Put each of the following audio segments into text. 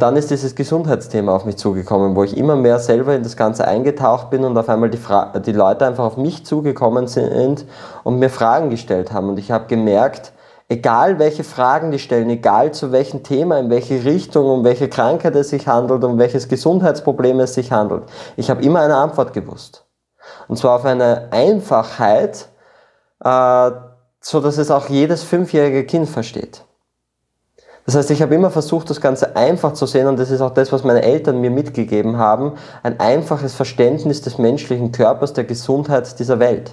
Dann ist dieses Gesundheitsthema auf mich zugekommen, wo ich immer mehr selber in das Ganze eingetaucht bin und auf einmal die, Fra die Leute einfach auf mich zugekommen sind und mir Fragen gestellt haben. Und ich habe gemerkt, egal welche Fragen die stellen, egal zu welchem Thema, in welche Richtung, um welche Krankheit es sich handelt, um welches Gesundheitsproblem es sich handelt, ich habe immer eine Antwort gewusst. Und zwar auf eine Einfachheit, äh, so dass es auch jedes fünfjährige Kind versteht. Das heißt, ich habe immer versucht, das Ganze einfach zu sehen und das ist auch das, was meine Eltern mir mitgegeben haben, ein einfaches Verständnis des menschlichen Körpers, der Gesundheit dieser Welt.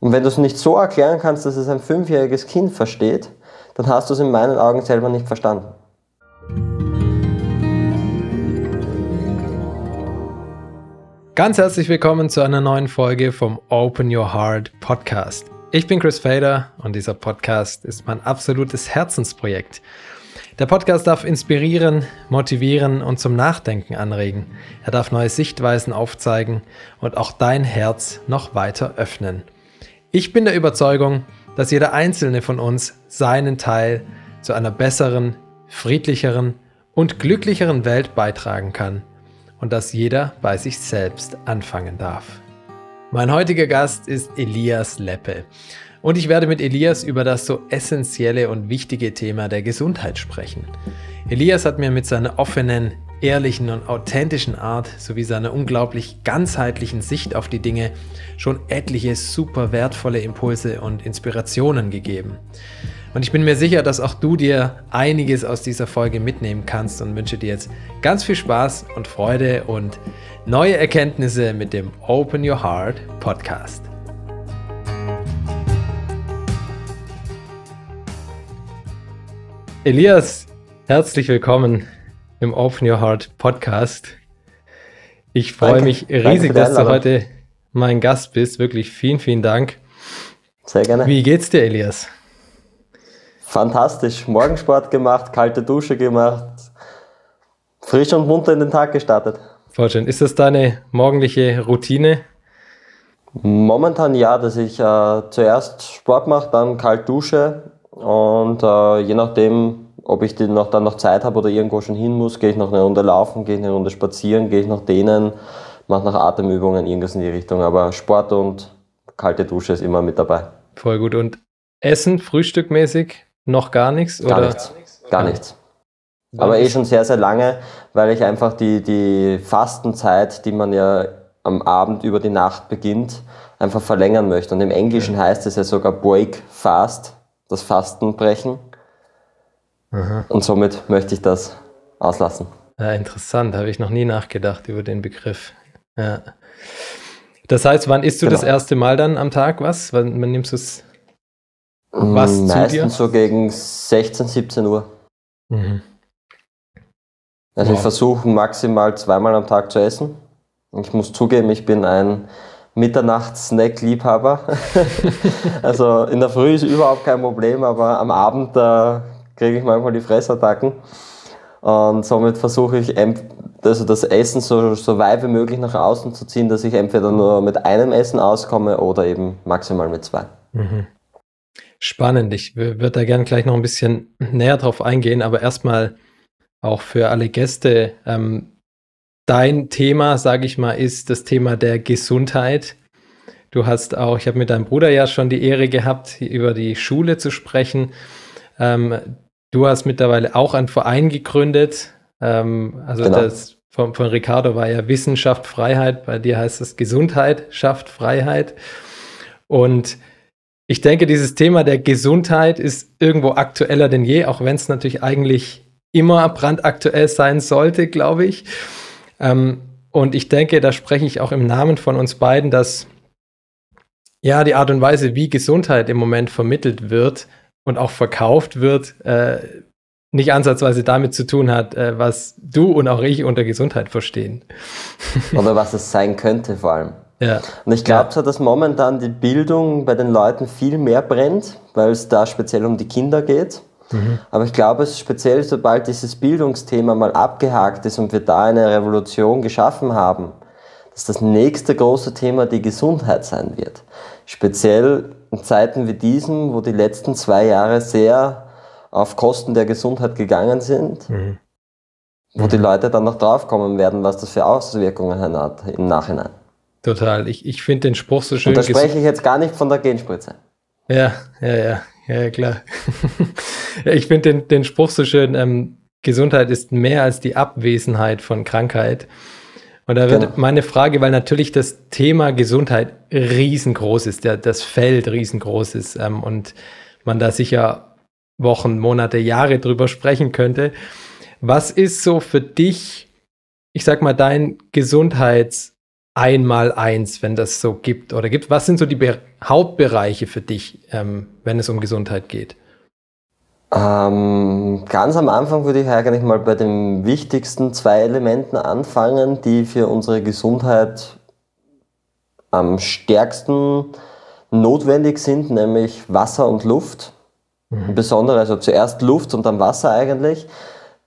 Und wenn du es nicht so erklären kannst, dass es ein fünfjähriges Kind versteht, dann hast du es in meinen Augen selber nicht verstanden. Ganz herzlich willkommen zu einer neuen Folge vom Open Your Heart Podcast. Ich bin Chris Fader und dieser Podcast ist mein absolutes Herzensprojekt. Der Podcast darf inspirieren, motivieren und zum Nachdenken anregen. Er darf neue Sichtweisen aufzeigen und auch dein Herz noch weiter öffnen. Ich bin der Überzeugung, dass jeder einzelne von uns seinen Teil zu einer besseren, friedlicheren und glücklicheren Welt beitragen kann und dass jeder bei sich selbst anfangen darf. Mein heutiger Gast ist Elias Leppe. Und ich werde mit Elias über das so essentielle und wichtige Thema der Gesundheit sprechen. Elias hat mir mit seiner offenen, ehrlichen und authentischen Art sowie seiner unglaublich ganzheitlichen Sicht auf die Dinge schon etliche super wertvolle Impulse und Inspirationen gegeben. Und ich bin mir sicher, dass auch du dir einiges aus dieser Folge mitnehmen kannst und wünsche dir jetzt ganz viel Spaß und Freude und neue Erkenntnisse mit dem Open Your Heart Podcast. Elias, herzlich willkommen im Open Your Heart Podcast. Ich freue mich riesig, dass du heute mein Gast bist. Wirklich vielen, vielen Dank. Sehr gerne. Wie geht's dir, Elias? Fantastisch. Morgensport gemacht, kalte Dusche gemacht, frisch und munter in den Tag gestartet. Voll schön. Ist das deine morgendliche Routine? Momentan ja, dass ich äh, zuerst Sport mache, dann kalt dusche und äh, je nachdem, ob ich noch, dann noch Zeit habe oder irgendwo schon hin muss, gehe ich noch eine Runde laufen, gehe ich eine Runde spazieren, gehe ich noch dehnen, mache noch Atemübungen, irgendwas in die Richtung. Aber Sport und kalte Dusche ist immer mit dabei. Voll gut. Und Essen, frühstückmäßig? Noch gar nichts? Gar oder? nichts. Gar nichts. Aber eh schon sehr, sehr lange, weil ich einfach die, die Fastenzeit, die man ja am Abend über die Nacht beginnt, einfach verlängern möchte. Und im Englischen heißt es ja sogar Break Fast, das Fastenbrechen. Aha. Und somit möchte ich das auslassen. Ja, interessant, habe ich noch nie nachgedacht über den Begriff. Ja. Das heißt, wann isst du genau. das erste Mal dann am Tag was? Wann, wann nimmst du es was Meistens so gegen 16, 17 Uhr. Mhm. Also wow. ich versuche maximal zweimal am Tag zu essen. Ich muss zugeben, ich bin ein Mitternachts-Snack-Liebhaber. also in der Früh ist überhaupt kein Problem, aber am Abend da kriege ich manchmal die Fressattacken. Und somit versuche ich also das Essen so, so weit wie möglich nach außen zu ziehen, dass ich entweder nur mit einem Essen auskomme oder eben maximal mit zwei. Mhm. Spannend. Ich würde da gerne gleich noch ein bisschen näher drauf eingehen, aber erstmal auch für alle Gäste. Ähm, dein Thema, sage ich mal, ist das Thema der Gesundheit. Du hast auch, ich habe mit deinem Bruder ja schon die Ehre gehabt, über die Schule zu sprechen. Ähm, du hast mittlerweile auch einen Verein gegründet. Ähm, also genau. das von, von Ricardo war ja Wissenschaft, Freiheit. Bei dir heißt es Gesundheit, schafft Freiheit. Und ich denke, dieses Thema der Gesundheit ist irgendwo aktueller denn je, auch wenn es natürlich eigentlich immer brandaktuell sein sollte, glaube ich. Ähm, und ich denke, da spreche ich auch im Namen von uns beiden, dass ja die Art und Weise, wie Gesundheit im Moment vermittelt wird und auch verkauft wird, äh, nicht ansatzweise damit zu tun hat, äh, was du und auch ich unter Gesundheit verstehen. Oder was es sein könnte vor allem. Ja. Und ich glaube zwar, dass momentan die Bildung bei den Leuten viel mehr brennt, weil es da speziell um die Kinder geht. Mhm. Aber ich glaube, es ist speziell, sobald dieses Bildungsthema mal abgehakt ist und wir da eine Revolution geschaffen haben, dass das nächste große Thema die Gesundheit sein wird. Speziell in Zeiten wie diesen, wo die letzten zwei Jahre sehr auf Kosten der Gesundheit gegangen sind. Mhm. wo die Leute dann noch draufkommen werden, was das für Auswirkungen hat im Nachhinein. Total. Ich, ich finde den Spruch so schön. Und da spreche ich jetzt gar nicht von der Genspritze. Ja, ja, ja, ja, klar. ich finde den, den Spruch so schön, ähm, Gesundheit ist mehr als die Abwesenheit von Krankheit. Und da wird genau. meine Frage, weil natürlich das Thema Gesundheit riesengroß ist, der, das Feld riesengroß ist ähm, und man da sicher Wochen, Monate, Jahre drüber sprechen könnte. Was ist so für dich, ich sag mal, dein Gesundheits- einmal eins, wenn das so gibt oder gibt? Was sind so die Be Hauptbereiche für dich, ähm, wenn es um Gesundheit geht? Ähm, ganz am Anfang würde ich eigentlich mal bei den wichtigsten zwei Elementen anfangen, die für unsere Gesundheit am stärksten notwendig sind, nämlich Wasser und Luft. Mhm. Besonders also zuerst Luft und dann Wasser eigentlich.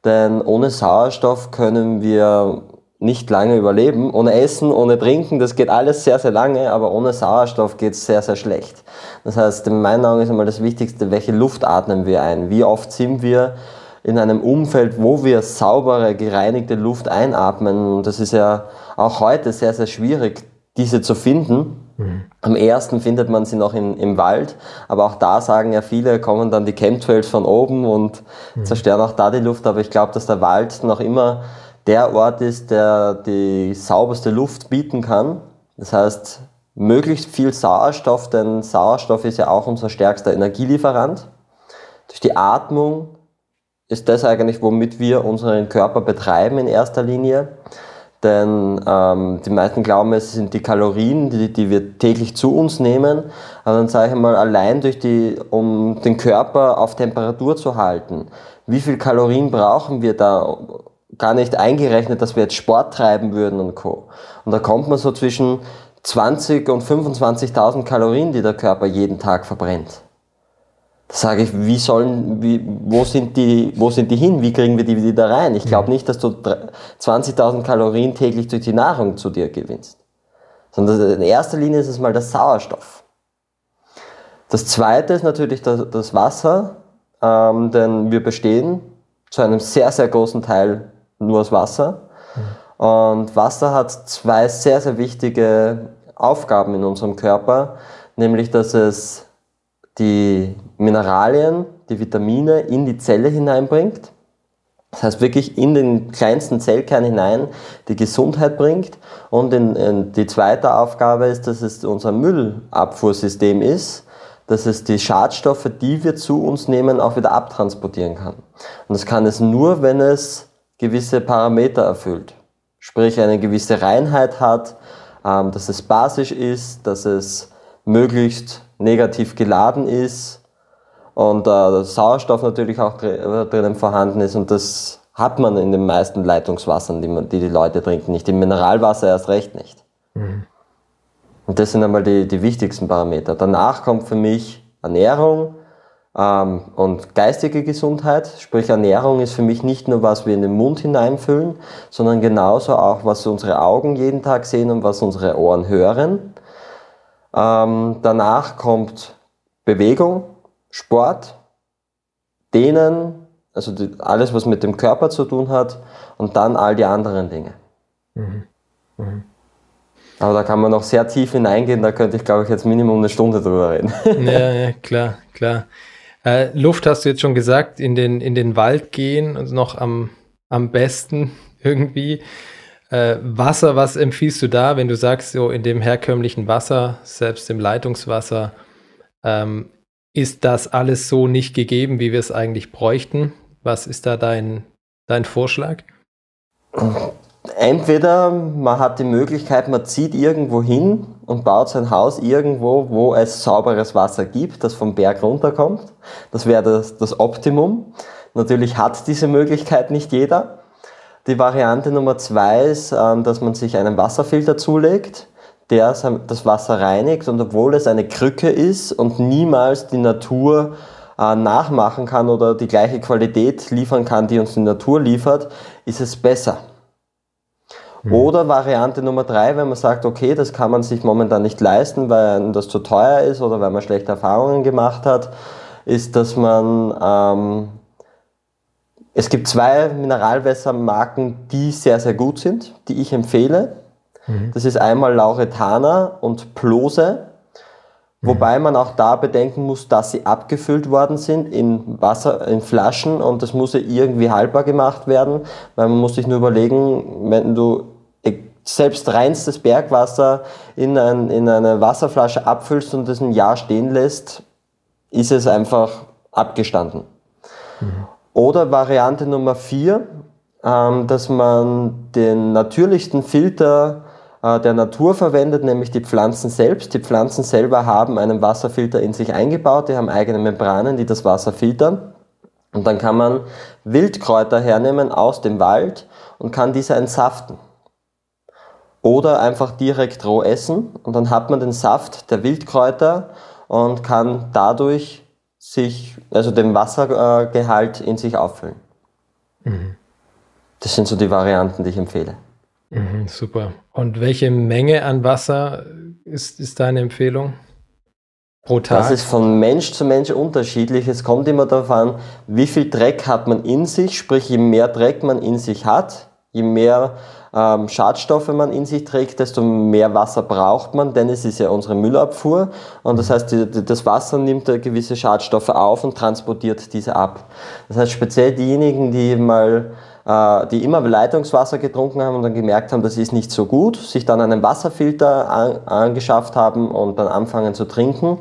Denn ohne Sauerstoff können wir nicht lange überleben. Ohne Essen, ohne Trinken, das geht alles sehr, sehr lange, aber ohne Sauerstoff geht es sehr, sehr schlecht. Das heißt, in meinen Augen ist einmal das Wichtigste, welche Luft atmen wir ein? Wie oft sind wir in einem Umfeld, wo wir saubere, gereinigte Luft einatmen? Und das ist ja auch heute sehr, sehr schwierig, diese zu finden. Mhm. Am ersten findet man sie noch in, im Wald, aber auch da sagen ja viele, kommen dann die Chemtrails von oben und mhm. zerstören auch da die Luft. Aber ich glaube, dass der Wald noch immer der Ort ist, der die sauberste Luft bieten kann. Das heißt, möglichst viel Sauerstoff, denn Sauerstoff ist ja auch unser stärkster Energielieferant. Durch die Atmung ist das eigentlich, womit wir unseren Körper betreiben in erster Linie. Denn ähm, die meisten glauben, es sind die Kalorien, die, die wir täglich zu uns nehmen. Aber dann sage ich mal, allein durch die, um den Körper auf Temperatur zu halten, wie viel Kalorien brauchen wir da, gar nicht eingerechnet, dass wir jetzt Sport treiben würden und Co. Und da kommt man so zwischen 20 und 25.000 Kalorien, die der Körper jeden Tag verbrennt. Da sage ich, wie sollen, wie, wo, sind die, wo sind die hin? Wie kriegen wir die wieder rein? Ich glaube nicht, dass du 20.000 Kalorien täglich durch die Nahrung zu dir gewinnst. Sondern in erster Linie ist es mal der Sauerstoff. Das zweite ist natürlich das, Wasser, ähm, denn wir bestehen zu einem sehr, sehr großen Teil nur aus Wasser. Und Wasser hat zwei sehr, sehr wichtige Aufgaben in unserem Körper, nämlich dass es die Mineralien, die Vitamine in die Zelle hineinbringt. Das heißt wirklich in den kleinsten Zellkern hinein die Gesundheit bringt. Und in, in die zweite Aufgabe ist, dass es unser Müllabfuhrsystem ist, dass es die Schadstoffe, die wir zu uns nehmen, auch wieder abtransportieren kann. Und das kann es nur, wenn es gewisse Parameter erfüllt. Sprich eine gewisse Reinheit hat, ähm, dass es basisch ist, dass es möglichst negativ geladen ist und äh, Sauerstoff natürlich auch dr drinnen vorhanden ist und das hat man in den meisten Leitungswassern, die, man, die, die Leute trinken, nicht. Im Mineralwasser erst recht nicht. Mhm. Und das sind einmal die, die wichtigsten Parameter. Danach kommt für mich Ernährung, und geistige Gesundheit, sprich Ernährung ist für mich nicht nur, was wir in den Mund hineinfüllen, sondern genauso auch, was unsere Augen jeden Tag sehen und was unsere Ohren hören. Ähm, danach kommt Bewegung, Sport, Dehnen, also alles, was mit dem Körper zu tun hat und dann all die anderen Dinge. Mhm. Mhm. Aber da kann man noch sehr tief hineingehen, da könnte ich, glaube ich, jetzt Minimum eine Stunde drüber reden. Ja, ja klar, klar. Äh, Luft hast du jetzt schon gesagt, in den, in den Wald gehen und noch am, am besten irgendwie. Äh, Wasser, was empfiehlst du da, wenn du sagst, so in dem herkömmlichen Wasser, selbst im Leitungswasser, ähm, ist das alles so nicht gegeben, wie wir es eigentlich bräuchten? Was ist da dein, dein Vorschlag? Entweder man hat die Möglichkeit, man zieht irgendwo hin und baut sein Haus irgendwo, wo es sauberes Wasser gibt, das vom Berg runterkommt. Das wäre das, das Optimum. Natürlich hat diese Möglichkeit nicht jeder. Die Variante Nummer zwei ist, ähm, dass man sich einen Wasserfilter zulegt, der das Wasser reinigt und obwohl es eine Krücke ist und niemals die Natur äh, nachmachen kann oder die gleiche Qualität liefern kann, die uns die Natur liefert, ist es besser. Mhm. Oder Variante Nummer drei, wenn man sagt, okay, das kann man sich momentan nicht leisten, weil das zu teuer ist oder weil man schlechte Erfahrungen gemacht hat, ist, dass man ähm, es gibt zwei Mineralwässermarken, die sehr, sehr gut sind, die ich empfehle. Mhm. Das ist einmal Lauretana und Plose. Wobei man auch da bedenken muss, dass sie abgefüllt worden sind in Wasser, in Flaschen und das muss ja irgendwie haltbar gemacht werden, weil man muss sich nur überlegen, wenn du selbst reinstes Bergwasser in, ein, in eine Wasserflasche abfüllst und das ein Jahr stehen lässt, ist es einfach abgestanden. Mhm. Oder Variante Nummer vier, ähm, dass man den natürlichsten Filter der Natur verwendet, nämlich die Pflanzen selbst. Die Pflanzen selber haben einen Wasserfilter in sich eingebaut, die haben eigene Membranen, die das Wasser filtern. Und dann kann man Wildkräuter hernehmen aus dem Wald und kann diese entsaften. Oder einfach direkt roh essen und dann hat man den Saft der Wildkräuter und kann dadurch sich, also den Wassergehalt in sich auffüllen. Mhm. Das sind so die Varianten, die ich empfehle. Mhm, super. Und welche Menge an Wasser ist, ist deine Empfehlung? Pro Tag? Das ist von Mensch zu Mensch unterschiedlich. Es kommt immer darauf an, wie viel Dreck hat man in sich. Sprich, je mehr Dreck man in sich hat, je mehr ähm, Schadstoffe man in sich trägt, desto mehr Wasser braucht man, denn es ist ja unsere Müllabfuhr. Und das heißt, die, die, das Wasser nimmt gewisse Schadstoffe auf und transportiert diese ab. Das heißt, speziell diejenigen, die mal die immer Leitungswasser getrunken haben und dann gemerkt haben, das ist nicht so gut, sich dann einen Wasserfilter an, angeschafft haben und dann anfangen zu trinken,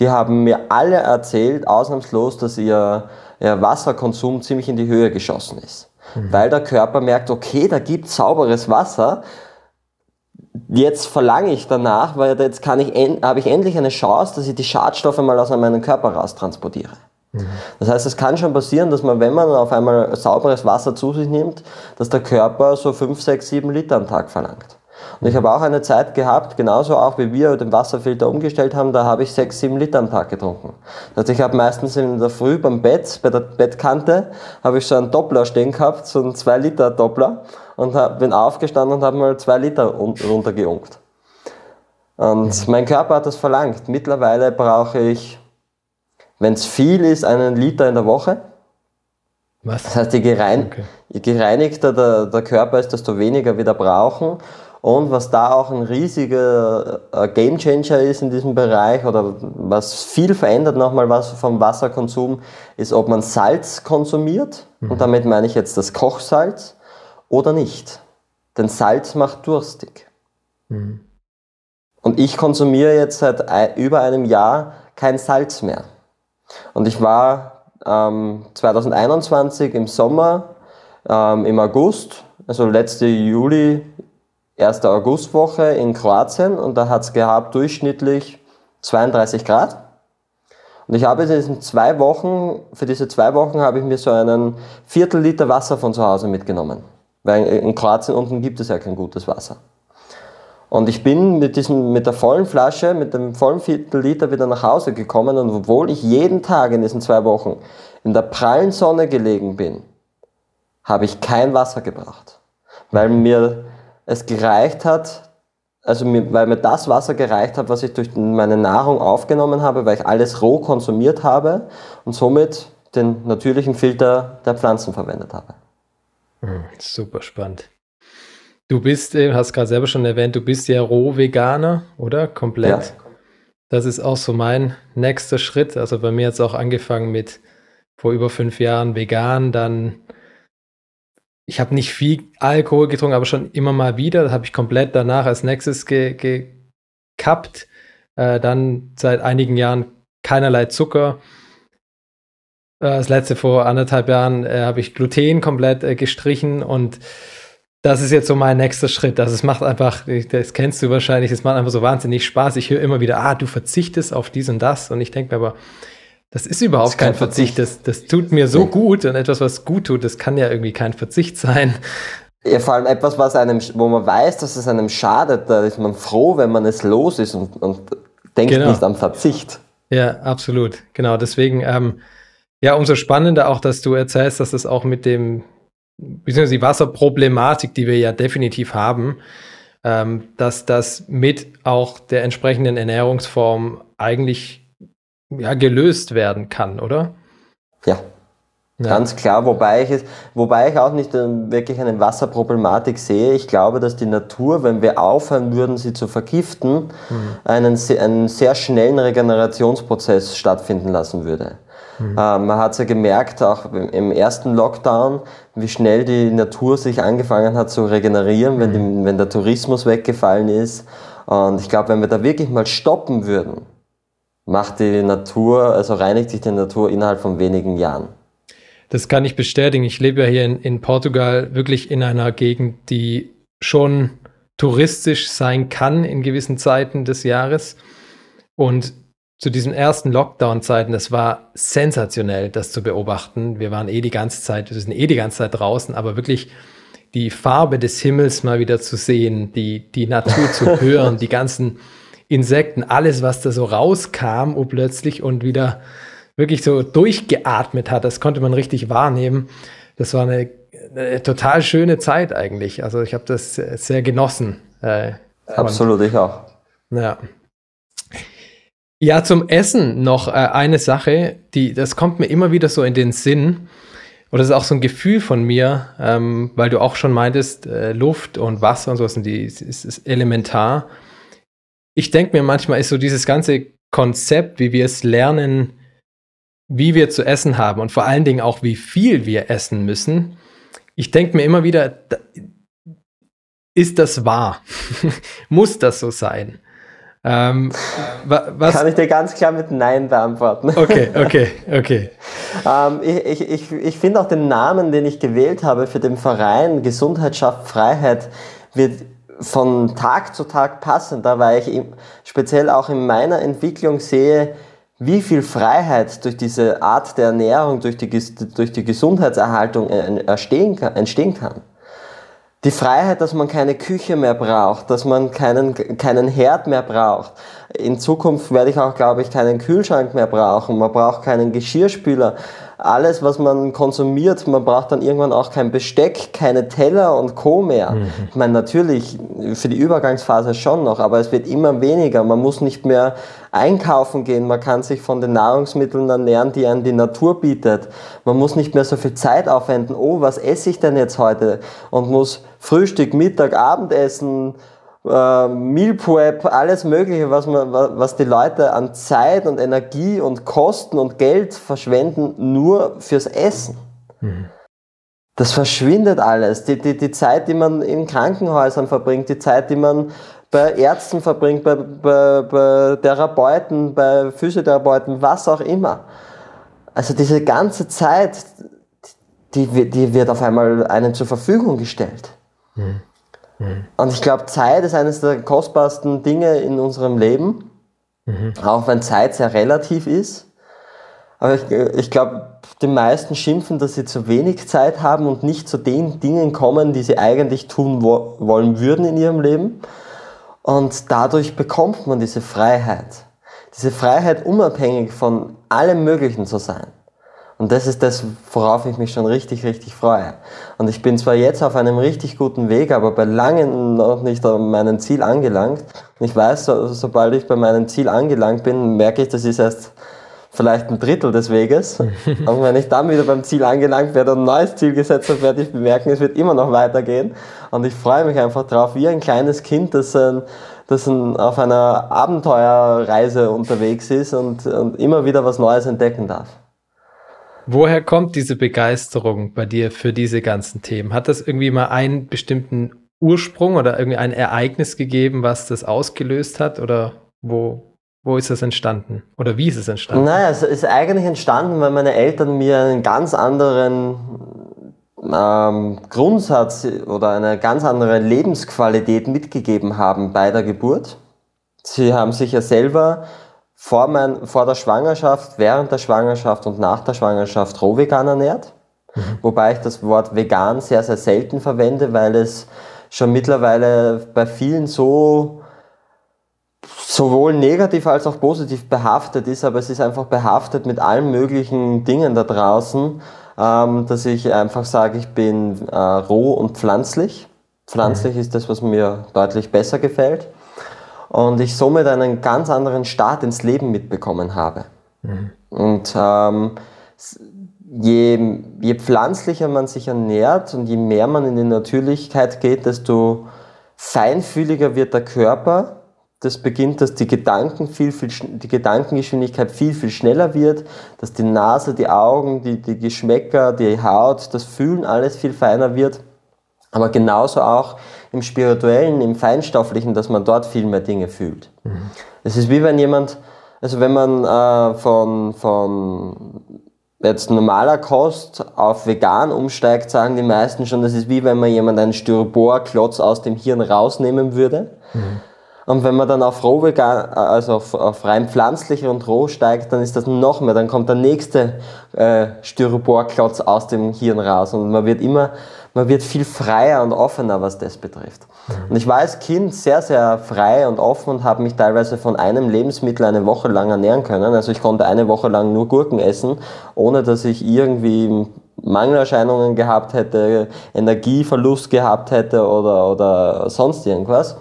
die haben mir alle erzählt, ausnahmslos, dass ihr, ihr Wasserkonsum ziemlich in die Höhe geschossen ist. Mhm. Weil der Körper merkt, okay, da gibt es sauberes Wasser, jetzt verlange ich danach, weil jetzt kann ich, habe ich endlich eine Chance, dass ich die Schadstoffe mal aus meinem Körper raustransportiere. Das heißt, es kann schon passieren, dass man, wenn man auf einmal sauberes Wasser zu sich nimmt, dass der Körper so 5, 6, 7 Liter am Tag verlangt. Und ich habe auch eine Zeit gehabt, genauso auch wie wir den Wasserfilter umgestellt haben, da habe ich 6, 7 Liter am Tag getrunken. Das heißt, ich habe meistens in der Früh beim Bett, bei der Bettkante, habe ich so einen Doppler stehen gehabt, so einen 2 Liter Doppler und bin aufgestanden und habe mal 2 Liter runtergeunkt. Und mein Körper hat das verlangt. Mittlerweile brauche ich wenn es viel ist, einen Liter in der Woche. Was? Das heißt, je, gerein, okay. je gereinigter der, der Körper ist, desto weniger wieder brauchen. Und was da auch ein riesiger äh, Gamechanger ist in diesem Bereich oder was viel verändert nochmal was vom Wasserkonsum, ist, ob man Salz konsumiert. Mhm. Und damit meine ich jetzt das Kochsalz oder nicht. Denn Salz macht durstig. Mhm. Und ich konsumiere jetzt seit über einem Jahr kein Salz mehr. Und ich war ähm, 2021 im Sommer, ähm, im August, also letzte Juli, erste Augustwoche in Kroatien und da hat es gehabt durchschnittlich 32 Grad. Und ich habe in diesen zwei Wochen, für diese zwei Wochen habe ich mir so einen Viertel Liter Wasser von zu Hause mitgenommen. Weil in Kroatien unten gibt es ja kein gutes Wasser. Und ich bin mit, diesem, mit der vollen Flasche, mit dem vollen Viertel Liter wieder nach Hause gekommen und obwohl ich jeden Tag in diesen zwei Wochen in der prallen Sonne gelegen bin, habe ich kein Wasser gebracht. Weil mir es gereicht hat, also mir, weil mir das Wasser gereicht hat, was ich durch meine Nahrung aufgenommen habe, weil ich alles roh konsumiert habe und somit den natürlichen Filter der Pflanzen verwendet habe. Hm, super spannend. Du bist, äh, hast gerade selber schon erwähnt, du bist ja Roh-Veganer, oder? Komplett. Ja. Das ist auch so mein nächster Schritt. Also bei mir hat es auch angefangen mit vor über fünf Jahren vegan, dann ich habe nicht viel Alkohol getrunken, aber schon immer mal wieder. Das habe ich komplett danach als nächstes gekappt. Äh, dann seit einigen Jahren keinerlei Zucker. Äh, das letzte vor anderthalb Jahren äh, habe ich Gluten komplett äh, gestrichen und das ist jetzt so mein nächster Schritt. Also es macht einfach, das kennst du wahrscheinlich, es macht einfach so wahnsinnig Spaß. Ich höre immer wieder, ah, du verzichtest auf dies und das. Und ich denke mir aber, das ist überhaupt das kein Verzicht. Verzicht. Das, das tut mir so gut und etwas, was gut tut, das kann ja irgendwie kein Verzicht sein. Ja, vor allem etwas, was einem, wo man weiß, dass es einem schadet, da ist man froh, wenn man es los ist und, und denkt genau. nicht am Verzicht. Ja, absolut. Genau. Deswegen, ähm, ja, umso spannender auch, dass du erzählst, dass es auch mit dem, beziehungsweise die Wasserproblematik, die wir ja definitiv haben, ähm, dass das mit auch der entsprechenden Ernährungsform eigentlich ja, gelöst werden kann, oder? Ja. Ja. Ganz klar, wobei ich, es, wobei ich auch nicht äh, wirklich eine Wasserproblematik sehe. Ich glaube, dass die Natur, wenn wir aufhören würden, sie zu vergiften, mhm. einen, einen sehr schnellen Regenerationsprozess stattfinden lassen würde. Mhm. Äh, man hat es ja gemerkt, auch im ersten Lockdown, wie schnell die Natur sich angefangen hat zu regenerieren, mhm. wenn, die, wenn der Tourismus weggefallen ist. Und ich glaube, wenn wir da wirklich mal stoppen würden, macht die Natur, also reinigt sich die Natur innerhalb von wenigen Jahren. Das kann ich bestätigen. Ich lebe ja hier in, in Portugal wirklich in einer Gegend, die schon touristisch sein kann in gewissen Zeiten des Jahres. Und zu diesen ersten Lockdown-Zeiten, das war sensationell, das zu beobachten. Wir waren eh die ganze Zeit, wir sind eh die ganze Zeit draußen, aber wirklich die Farbe des Himmels mal wieder zu sehen, die, die Natur zu hören, die ganzen Insekten, alles, was da so rauskam, oh plötzlich und wieder wirklich so durchgeatmet hat. Das konnte man richtig wahrnehmen. Das war eine, eine total schöne Zeit eigentlich. Also ich habe das sehr genossen. Äh, Absolut, ich auch. Ja. Ja, zum Essen noch äh, eine Sache, die, das kommt mir immer wieder so in den Sinn. Oder das ist auch so ein Gefühl von mir, ähm, weil du auch schon meintest, äh, Luft und Wasser und sowas sind die, ist, ist elementar. Ich denke mir manchmal ist so dieses ganze Konzept, wie wir es lernen, wie wir zu essen haben und vor allen Dingen auch, wie viel wir essen müssen. Ich denke mir immer wieder, ist das wahr? Muss das so sein? Ähm, was? Kann ich dir ganz klar mit Nein beantworten. Okay, okay, okay. ähm, ich ich, ich finde auch den Namen, den ich gewählt habe für den Verein Gesundheit schafft Freiheit, wird von Tag zu Tag passender, weil ich speziell auch in meiner Entwicklung sehe, wie viel Freiheit durch diese Art der Ernährung, durch die, durch die Gesundheitserhaltung entstehen kann, entstehen kann. Die Freiheit, dass man keine Küche mehr braucht, dass man keinen, keinen Herd mehr braucht. In Zukunft werde ich auch, glaube ich, keinen Kühlschrank mehr brauchen. Man braucht keinen Geschirrspüler alles, was man konsumiert, man braucht dann irgendwann auch kein Besteck, keine Teller und Co. mehr. Mhm. Ich meine, natürlich für die Übergangsphase schon noch, aber es wird immer weniger. Man muss nicht mehr einkaufen gehen, man kann sich von den Nahrungsmitteln ernähren, die einem die Natur bietet. Man muss nicht mehr so viel Zeit aufwenden, oh, was esse ich denn jetzt heute? Und muss Frühstück, Mittag, Abendessen, äh, Meal Prep, alles Mögliche, was, man, was die Leute an Zeit und Energie und Kosten und Geld verschwenden, nur fürs Essen. Mhm. Das verschwindet alles. Die, die, die Zeit, die man in Krankenhäusern verbringt, die Zeit, die man bei Ärzten verbringt, bei, bei, bei Therapeuten, bei Physiotherapeuten, was auch immer. Also diese ganze Zeit, die, die wird auf einmal einem zur Verfügung gestellt. Mhm. Mhm. Und ich glaube, Zeit ist eines der kostbarsten Dinge in unserem Leben, mhm. auch wenn Zeit sehr relativ ist. Aber ich, ich glaube, die meisten schimpfen, dass sie zu wenig Zeit haben und nicht zu den Dingen kommen, die sie eigentlich tun wo wollen würden in ihrem Leben. Und dadurch bekommt man diese Freiheit. Diese Freiheit, unabhängig von allem Möglichen zu sein. Und das ist das, worauf ich mich schon richtig, richtig freue. Und ich bin zwar jetzt auf einem richtig guten Weg, aber bei langem noch nicht an meinem Ziel angelangt. Und ich weiß, so, sobald ich bei meinem Ziel angelangt bin, merke ich, das ist erst vielleicht ein Drittel des Weges. Und wenn ich dann wieder beim Ziel angelangt werde und ein neues Ziel gesetzt habe, werde ich bemerken, es wird immer noch weitergehen. Und ich freue mich einfach drauf, wie ein kleines Kind, das, ein, das ein, auf einer Abenteuerreise unterwegs ist und, und immer wieder was Neues entdecken darf. Woher kommt diese Begeisterung bei dir für diese ganzen Themen? Hat das irgendwie mal einen bestimmten Ursprung oder irgendwie ein Ereignis gegeben, was das ausgelöst hat? Oder wo, wo ist das entstanden? Oder wie ist es entstanden? Naja, es ist eigentlich entstanden, weil meine Eltern mir einen ganz anderen ähm, Grundsatz oder eine ganz andere Lebensqualität mitgegeben haben bei der Geburt. Sie haben sich ja selber vor, mein, vor der Schwangerschaft, während der Schwangerschaft und nach der Schwangerschaft rohvegan ernährt. Mhm. Wobei ich das Wort vegan sehr, sehr selten verwende, weil es schon mittlerweile bei vielen so sowohl negativ als auch positiv behaftet ist, aber es ist einfach behaftet mit allen möglichen Dingen da draußen, ähm, dass ich einfach sage, ich bin äh, roh und pflanzlich. Pflanzlich mhm. ist das, was mir deutlich besser gefällt und ich somit einen ganz anderen Start ins Leben mitbekommen habe. Mhm. Und ähm, je, je pflanzlicher man sich ernährt und je mehr man in die Natürlichkeit geht, desto feinfühliger wird der Körper. Das beginnt, dass die Gedanken viel, viel, die Gedankengeschwindigkeit viel, viel schneller wird, dass die Nase, die Augen, die, die Geschmäcker, die Haut, das Fühlen alles viel feiner wird. Aber genauso auch im Spirituellen, im Feinstofflichen, dass man dort viel mehr Dinge fühlt. Es ist wie wenn jemand, also wenn man äh, von, von jetzt normaler Kost auf vegan umsteigt, sagen die meisten schon, das ist wie wenn man jemand einen Styroporklotz aus dem Hirn rausnehmen würde. Mhm. Und wenn man dann auf roh vegan, also auf, auf rein pflanzlich und roh steigt, dann ist das noch mehr. Dann kommt der nächste äh, Styroporklotz aus dem Hirn raus und man wird immer man wird viel freier und offener, was das betrifft. Und ich war als Kind sehr, sehr frei und offen und habe mich teilweise von einem Lebensmittel eine Woche lang ernähren können. Also ich konnte eine Woche lang nur Gurken essen, ohne dass ich irgendwie Mangelerscheinungen gehabt hätte, Energieverlust gehabt hätte oder, oder sonst irgendwas.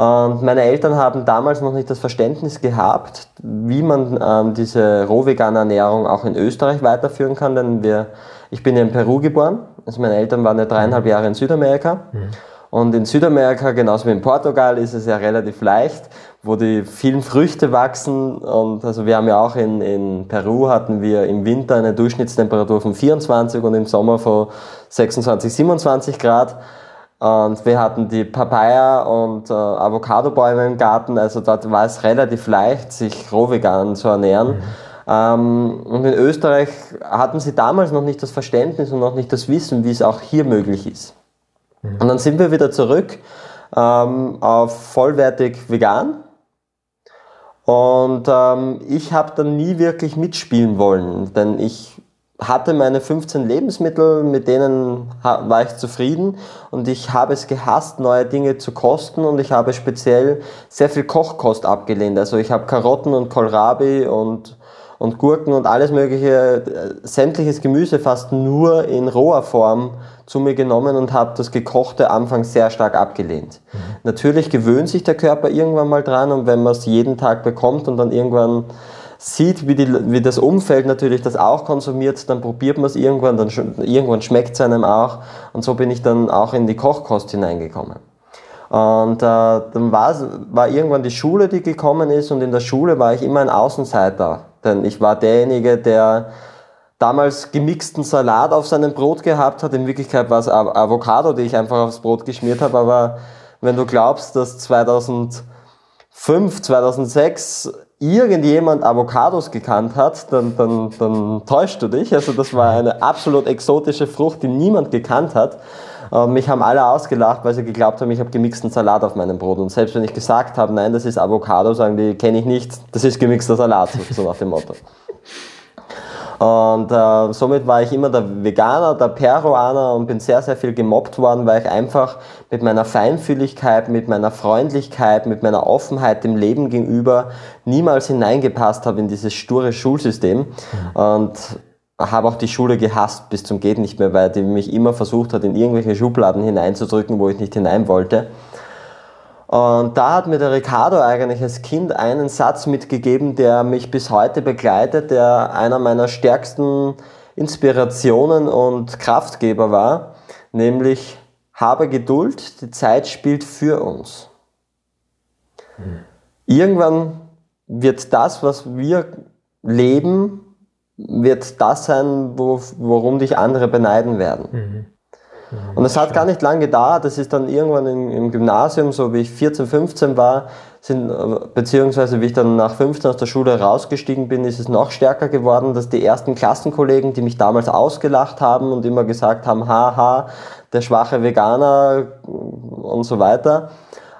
Und meine Eltern haben damals noch nicht das Verständnis gehabt, wie man ähm, diese rohvegane Ernährung auch in Österreich weiterführen kann, denn wir, ich bin in Peru geboren, also meine Eltern waren ja dreieinhalb Jahre in Südamerika. Mhm. Und in Südamerika, genauso wie in Portugal, ist es ja relativ leicht, wo die vielen Früchte wachsen. Und also wir haben ja auch in, in Peru hatten wir im Winter eine Durchschnittstemperatur von 24 und im Sommer von 26, 27 Grad. Und wir hatten die Papaya und äh, Avocado-Bäume im Garten, also dort war es relativ leicht, sich roh vegan zu ernähren. Mhm. Ähm, und in Österreich hatten sie damals noch nicht das Verständnis und noch nicht das Wissen, wie es auch hier möglich ist. Mhm. Und dann sind wir wieder zurück ähm, auf vollwertig vegan. Und ähm, ich habe dann nie wirklich mitspielen wollen, denn ich hatte meine 15 Lebensmittel, mit denen war ich zufrieden und ich habe es gehasst, neue Dinge zu kosten und ich habe speziell sehr viel Kochkost abgelehnt. Also ich habe Karotten und Kohlrabi und, und Gurken und alles mögliche, äh, sämtliches Gemüse fast nur in roher Form zu mir genommen und habe das Gekochte anfangs sehr stark abgelehnt. Mhm. Natürlich gewöhnt sich der Körper irgendwann mal dran und wenn man es jeden Tag bekommt und dann irgendwann sieht, wie, die, wie das Umfeld natürlich das auch konsumiert, dann probiert man es irgendwann, dann irgendwann schmeckt es einem auch. Und so bin ich dann auch in die Kochkost hineingekommen. Und äh, dann war irgendwann die Schule, die gekommen ist, und in der Schule war ich immer ein Außenseiter. Denn ich war derjenige, der damals gemixten Salat auf seinem Brot gehabt hat. In Wirklichkeit war es Avocado, die ich einfach aufs Brot geschmiert habe. Aber wenn du glaubst, dass 2005, 2006 irgendjemand Avocados gekannt hat, dann, dann, dann täuscht du dich. Also das war eine absolut exotische Frucht, die niemand gekannt hat. Ähm, mich haben alle ausgelacht, weil sie geglaubt haben, ich habe gemixten Salat auf meinem Brot. Und selbst wenn ich gesagt habe, nein, das ist Avocado, sagen die, kenne ich nicht, das ist gemixter Salat, so nach dem Motto. Und äh, somit war ich immer der Veganer, der Peruaner und bin sehr, sehr viel gemobbt worden, weil ich einfach mit meiner Feinfühligkeit, mit meiner Freundlichkeit, mit meiner Offenheit dem Leben gegenüber niemals hineingepasst habe in dieses sture Schulsystem. Und habe auch die Schule gehasst bis zum geht nicht mehr, weil die mich immer versucht hat, in irgendwelche Schubladen hineinzudrücken, wo ich nicht hinein wollte. Und da hat mir der Ricardo eigentlich als Kind einen Satz mitgegeben, der mich bis heute begleitet, der einer meiner stärksten Inspirationen und Kraftgeber war, nämlich habe Geduld, die Zeit spielt für uns. Mhm. Irgendwann wird das, was wir leben, wird das sein, wo, worum dich andere beneiden werden. Mhm. Mhm. Und es hat gar nicht lange gedauert, das ist dann irgendwann im, im, Gymnasium, so wie ich 14, 15 war, sind, beziehungsweise wie ich dann nach 15 aus der Schule rausgestiegen bin, ist es noch stärker geworden, dass die ersten Klassenkollegen, die mich damals ausgelacht haben und immer gesagt haben, haha, der schwache Veganer und so weiter,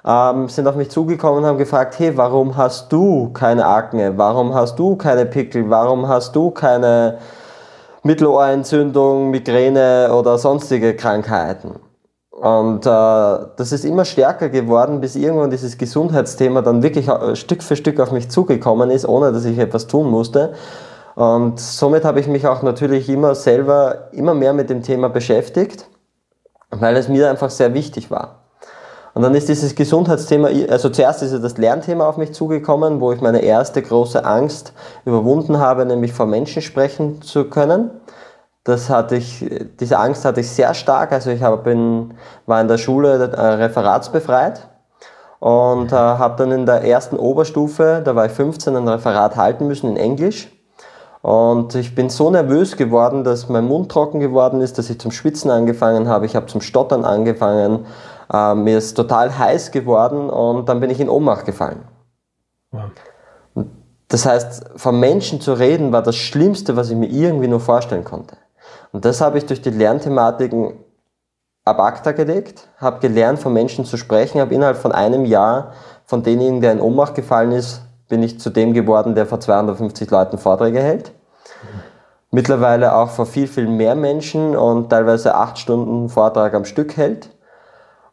ähm, sind auf mich zugekommen und haben gefragt, hey, warum hast du keine Akne? Warum hast du keine Pickel? Warum hast du keine Mittelohrentzündung, Migräne oder sonstige Krankheiten. Und äh, das ist immer stärker geworden, bis irgendwann dieses Gesundheitsthema dann wirklich äh, Stück für Stück auf mich zugekommen ist, ohne dass ich etwas tun musste. Und somit habe ich mich auch natürlich immer selber immer mehr mit dem Thema beschäftigt, weil es mir einfach sehr wichtig war. Und dann ist dieses Gesundheitsthema, also zuerst ist das Lernthema auf mich zugekommen, wo ich meine erste große Angst überwunden habe, nämlich vor Menschen sprechen zu können. Das hatte ich, diese Angst hatte ich sehr stark. Also ich hab, bin, war in der Schule äh, referatsbefreit und äh, habe dann in der ersten Oberstufe, da war ich 15, ein Referat halten müssen in Englisch. Und ich bin so nervös geworden, dass mein Mund trocken geworden ist, dass ich zum Schwitzen angefangen habe. Ich habe zum Stottern angefangen. Äh, mir ist total heiß geworden und dann bin ich in Ohnmacht gefallen. Wow. Das heißt, von Menschen zu reden war das Schlimmste, was ich mir irgendwie nur vorstellen konnte. Und das habe ich durch die Lernthematiken ab ACTA gelegt, habe gelernt, von Menschen zu sprechen, habe innerhalb von einem Jahr von denjenigen, der in Ohnmacht gefallen ist, bin ich zu dem geworden, der vor 250 Leuten Vorträge hält. Mittlerweile auch vor viel, viel mehr Menschen und teilweise acht Stunden Vortrag am Stück hält.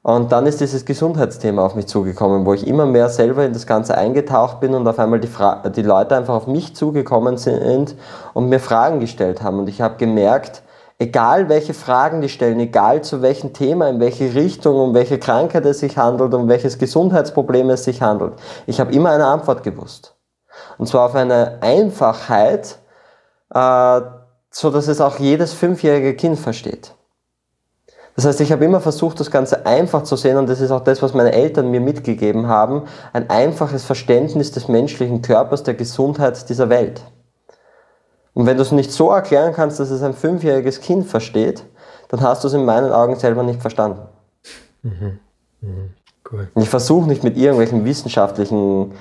Und dann ist dieses Gesundheitsthema auf mich zugekommen, wo ich immer mehr selber in das Ganze eingetaucht bin und auf einmal die, die Leute einfach auf mich zugekommen sind und mir Fragen gestellt haben. Und ich habe gemerkt, egal welche Fragen die stellen, egal zu welchem Thema, in welche Richtung, um welche Krankheit es sich handelt, um welches Gesundheitsproblem es sich handelt, ich habe immer eine Antwort gewusst. Und zwar auf eine Einfachheit, äh, so dass es auch jedes fünfjährige Kind versteht. Das heißt, ich habe immer versucht, das Ganze einfach zu sehen und das ist auch das, was meine Eltern mir mitgegeben haben, ein einfaches Verständnis des menschlichen Körpers, der Gesundheit dieser Welt. Und wenn du es nicht so erklären kannst, dass es ein fünfjähriges Kind versteht, dann hast du es in meinen Augen selber nicht verstanden. Mhm. Mhm. Cool. ich versuche nicht mit irgendwelchen wissenschaftlichen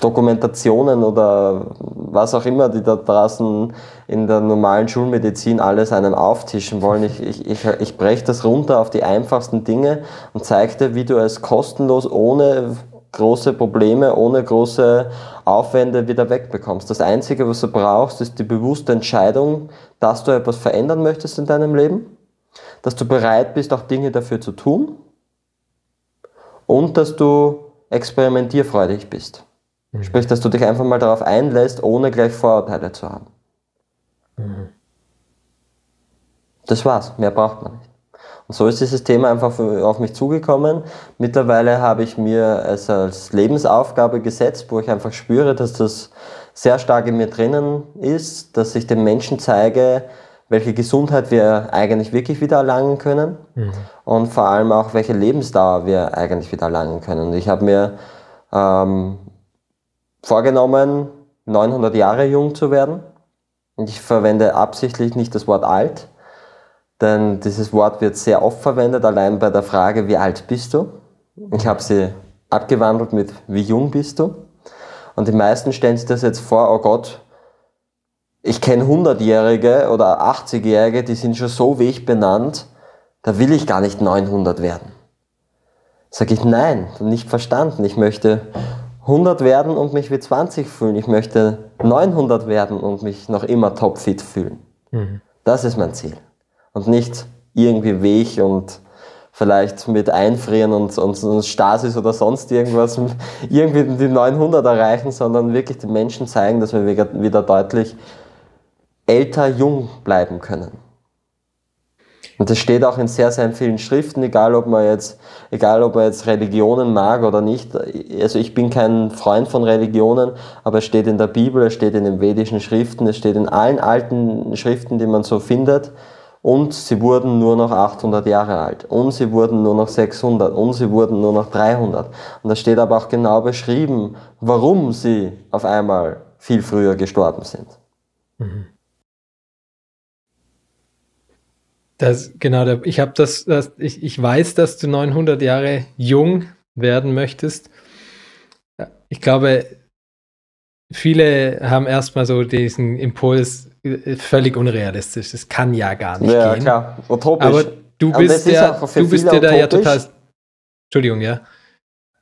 Dokumentationen oder was auch immer, die da draußen in der normalen Schulmedizin alles einem auftischen wollen. Ich, ich, ich, ich breche das runter auf die einfachsten Dinge und zeige dir, wie du es kostenlos, ohne große Probleme, ohne große Aufwände wieder wegbekommst. Das Einzige, was du brauchst, ist die bewusste Entscheidung, dass du etwas verändern möchtest in deinem Leben, dass du bereit bist, auch Dinge dafür zu tun und dass du experimentierfreudig bist. Mhm. Sprich, dass du dich einfach mal darauf einlässt, ohne gleich Vorurteile zu haben. Mhm. Das war's, mehr braucht man nicht. Und so ist dieses Thema einfach auf mich zugekommen. Mittlerweile habe ich mir es als Lebensaufgabe gesetzt, wo ich einfach spüre, dass das sehr stark in mir drinnen ist, dass ich den Menschen zeige, welche Gesundheit wir eigentlich wirklich wieder erlangen können mhm. und vor allem auch, welche Lebensdauer wir eigentlich wieder erlangen können. Und ich habe mir ähm, vorgenommen, 900 Jahre jung zu werden. Und ich verwende absichtlich nicht das Wort alt, denn dieses Wort wird sehr oft verwendet, allein bei der Frage, wie alt bist du? Ich habe sie abgewandelt mit, wie jung bist du? Und die meisten stellen sich das jetzt vor, oh Gott, ich kenne 100-Jährige oder 80-Jährige, die sind schon so wie ich benannt, da will ich gar nicht 900 werden. Sag ich, nein, nicht verstanden. Ich möchte 100 werden und mich wie 20 fühlen. Ich möchte 900 werden und mich noch immer topfit fühlen. Mhm. Das ist mein Ziel und nicht irgendwie Weg und vielleicht mit Einfrieren und, und, und Stasis oder sonst irgendwas irgendwie die 900 erreichen, sondern wirklich den Menschen zeigen, dass wir wieder deutlich älter, jung bleiben können. Und das steht auch in sehr, sehr vielen Schriften, egal ob man jetzt, egal ob man jetzt Religionen mag oder nicht. Also ich bin kein Freund von Religionen, aber es steht in der Bibel, es steht in den vedischen Schriften, es steht in allen alten Schriften, die man so findet und sie wurden nur noch 800 Jahre alt und sie wurden nur noch 600 und sie wurden nur noch 300. Und da steht aber auch genau beschrieben, warum sie auf einmal viel früher gestorben sind. Das, genau, ich das, das ich, ich weiß, dass du 900 Jahre jung werden möchtest. Ich glaube, viele haben erstmal so diesen Impuls, völlig unrealistisch. Das kann ja gar nicht ja, gehen. Ja, klar. Utopisch. Aber du bist ja, du bist ja da ja total. Entschuldigung, ja.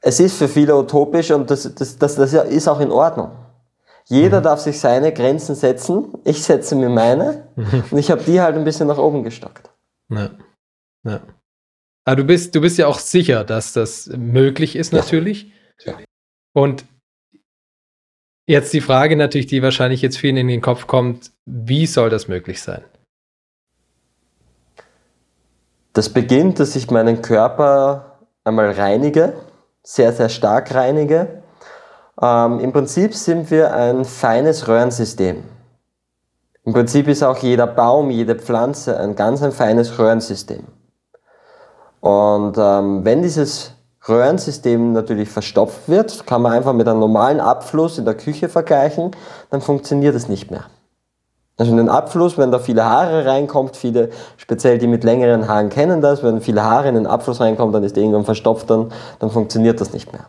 Es ist für viele utopisch und das, das, das, das ist auch in Ordnung. Jeder mhm. darf sich seine Grenzen setzen. Ich setze mir meine mhm. und ich habe die halt ein bisschen nach oben gestockt. Ja. ja. Aber du bist, du bist ja auch sicher, dass das möglich ist, natürlich. Ja. Und Jetzt die Frage natürlich, die wahrscheinlich jetzt vielen in den Kopf kommt, wie soll das möglich sein? Das beginnt, dass ich meinen Körper einmal reinige, sehr, sehr stark reinige. Ähm, Im Prinzip sind wir ein feines Röhrensystem. Im Prinzip ist auch jeder Baum, jede Pflanze ein ganz ein feines Röhrensystem. Und ähm, wenn dieses Röhrensystem natürlich verstopft wird, kann man einfach mit einem normalen Abfluss in der Küche vergleichen, dann funktioniert es nicht mehr. Also in den Abfluss, wenn da viele Haare reinkommt, viele, speziell die mit längeren Haaren kennen das, wenn viele Haare in den Abfluss reinkommen, dann ist der irgendwann verstopft, dann, dann funktioniert das nicht mehr.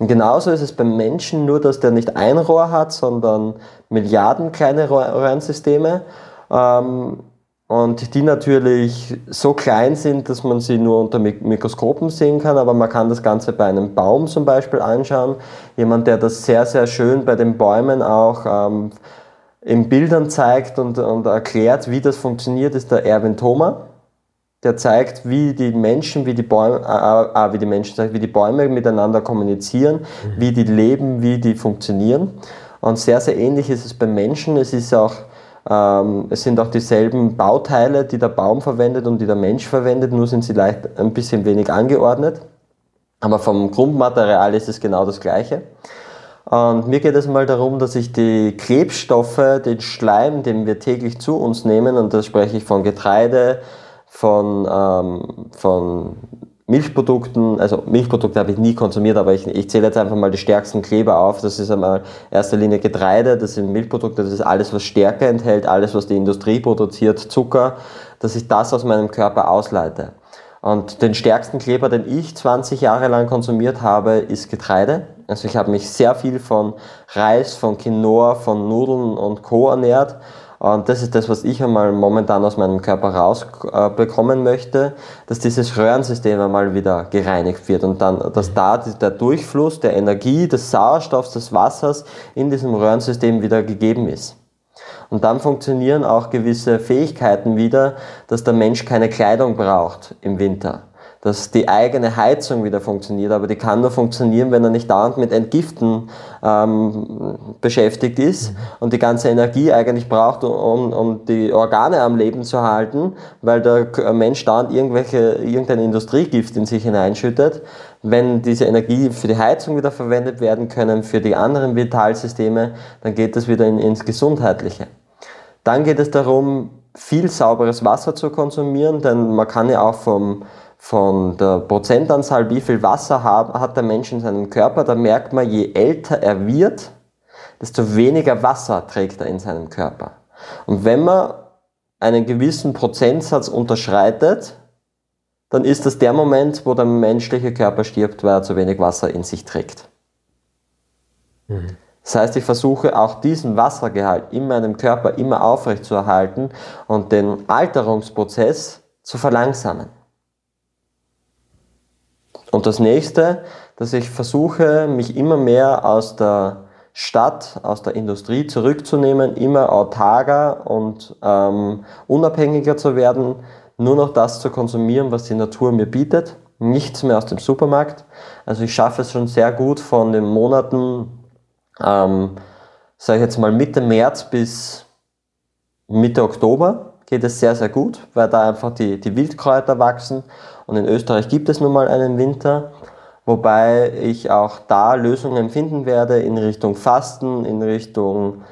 Und genauso ist es beim Menschen, nur dass der nicht ein Rohr hat, sondern Milliarden kleine Röhrensysteme. Ähm, und die natürlich so klein sind, dass man sie nur unter Mikroskopen sehen kann, aber man kann das Ganze bei einem Baum zum Beispiel anschauen. Jemand, der das sehr, sehr schön bei den Bäumen auch ähm, in Bildern zeigt und, und erklärt, wie das funktioniert, ist der Erwin Thoma. Der zeigt, wie die Menschen, wie die Bäume, äh, äh, wie die Menschen, wie die Bäume miteinander kommunizieren, mhm. wie die leben, wie die funktionieren. Und sehr, sehr ähnlich ist es beim Menschen. Es ist auch es sind auch dieselben Bauteile, die der Baum verwendet und die der Mensch verwendet, nur sind sie leicht ein bisschen wenig angeordnet. Aber vom Grundmaterial ist es genau das gleiche. Und mir geht es mal darum, dass ich die Klebstoffe, den Schleim, den wir täglich zu uns nehmen, und da spreche ich von Getreide, von, ähm, von Milchprodukten, also Milchprodukte habe ich nie konsumiert, aber ich, ich zähle jetzt einfach mal die stärksten Kleber auf. Das ist einmal in erster Linie Getreide, das sind Milchprodukte, das ist alles, was Stärke enthält, alles, was die Industrie produziert, Zucker, dass ich das aus meinem Körper ausleite. Und den stärksten Kleber, den ich 20 Jahre lang konsumiert habe, ist Getreide. Also ich habe mich sehr viel von Reis, von Quinoa, von Nudeln und Co. ernährt und das ist das, was ich einmal momentan aus meinem Körper rausbekommen möchte, dass dieses Röhrensystem einmal wieder gereinigt wird und dann, dass da der Durchfluss der Energie, des Sauerstoffs, des Wassers in diesem Röhrensystem wieder gegeben ist. Und dann funktionieren auch gewisse Fähigkeiten wieder, dass der Mensch keine Kleidung braucht im Winter dass die eigene Heizung wieder funktioniert, aber die kann nur funktionieren, wenn er nicht dauernd mit Entgiften ähm, beschäftigt ist mhm. und die ganze Energie eigentlich braucht, um, um die Organe am Leben zu halten, weil der Mensch dauernd irgendwelche, irgendein Industriegift in sich hineinschüttet. Wenn diese Energie für die Heizung wieder verwendet werden können, für die anderen Vitalsysteme, dann geht das wieder in, ins Gesundheitliche. Dann geht es darum, viel sauberes Wasser zu konsumieren, denn man kann ja auch vom von der Prozentanzahl, wie viel Wasser hat der Mensch in seinem Körper, da merkt man, je älter er wird, desto weniger Wasser trägt er in seinem Körper. Und wenn man einen gewissen Prozentsatz unterschreitet, dann ist das der Moment, wo der menschliche Körper stirbt, weil er zu wenig Wasser in sich trägt. Mhm. Das heißt, ich versuche auch diesen Wassergehalt in meinem Körper immer aufrechtzuerhalten und den Alterungsprozess zu verlangsamen. Und das nächste, dass ich versuche, mich immer mehr aus der Stadt, aus der Industrie zurückzunehmen, immer autarker und ähm, unabhängiger zu werden, nur noch das zu konsumieren, was die Natur mir bietet, nichts mehr aus dem Supermarkt. Also ich schaffe es schon sehr gut von den Monaten, ähm, sage ich jetzt mal Mitte März bis Mitte Oktober geht es sehr, sehr gut, weil da einfach die, die Wildkräuter wachsen und in Österreich gibt es nun mal einen Winter, wobei ich auch da Lösungen finden werde in Richtung Fasten, in Richtung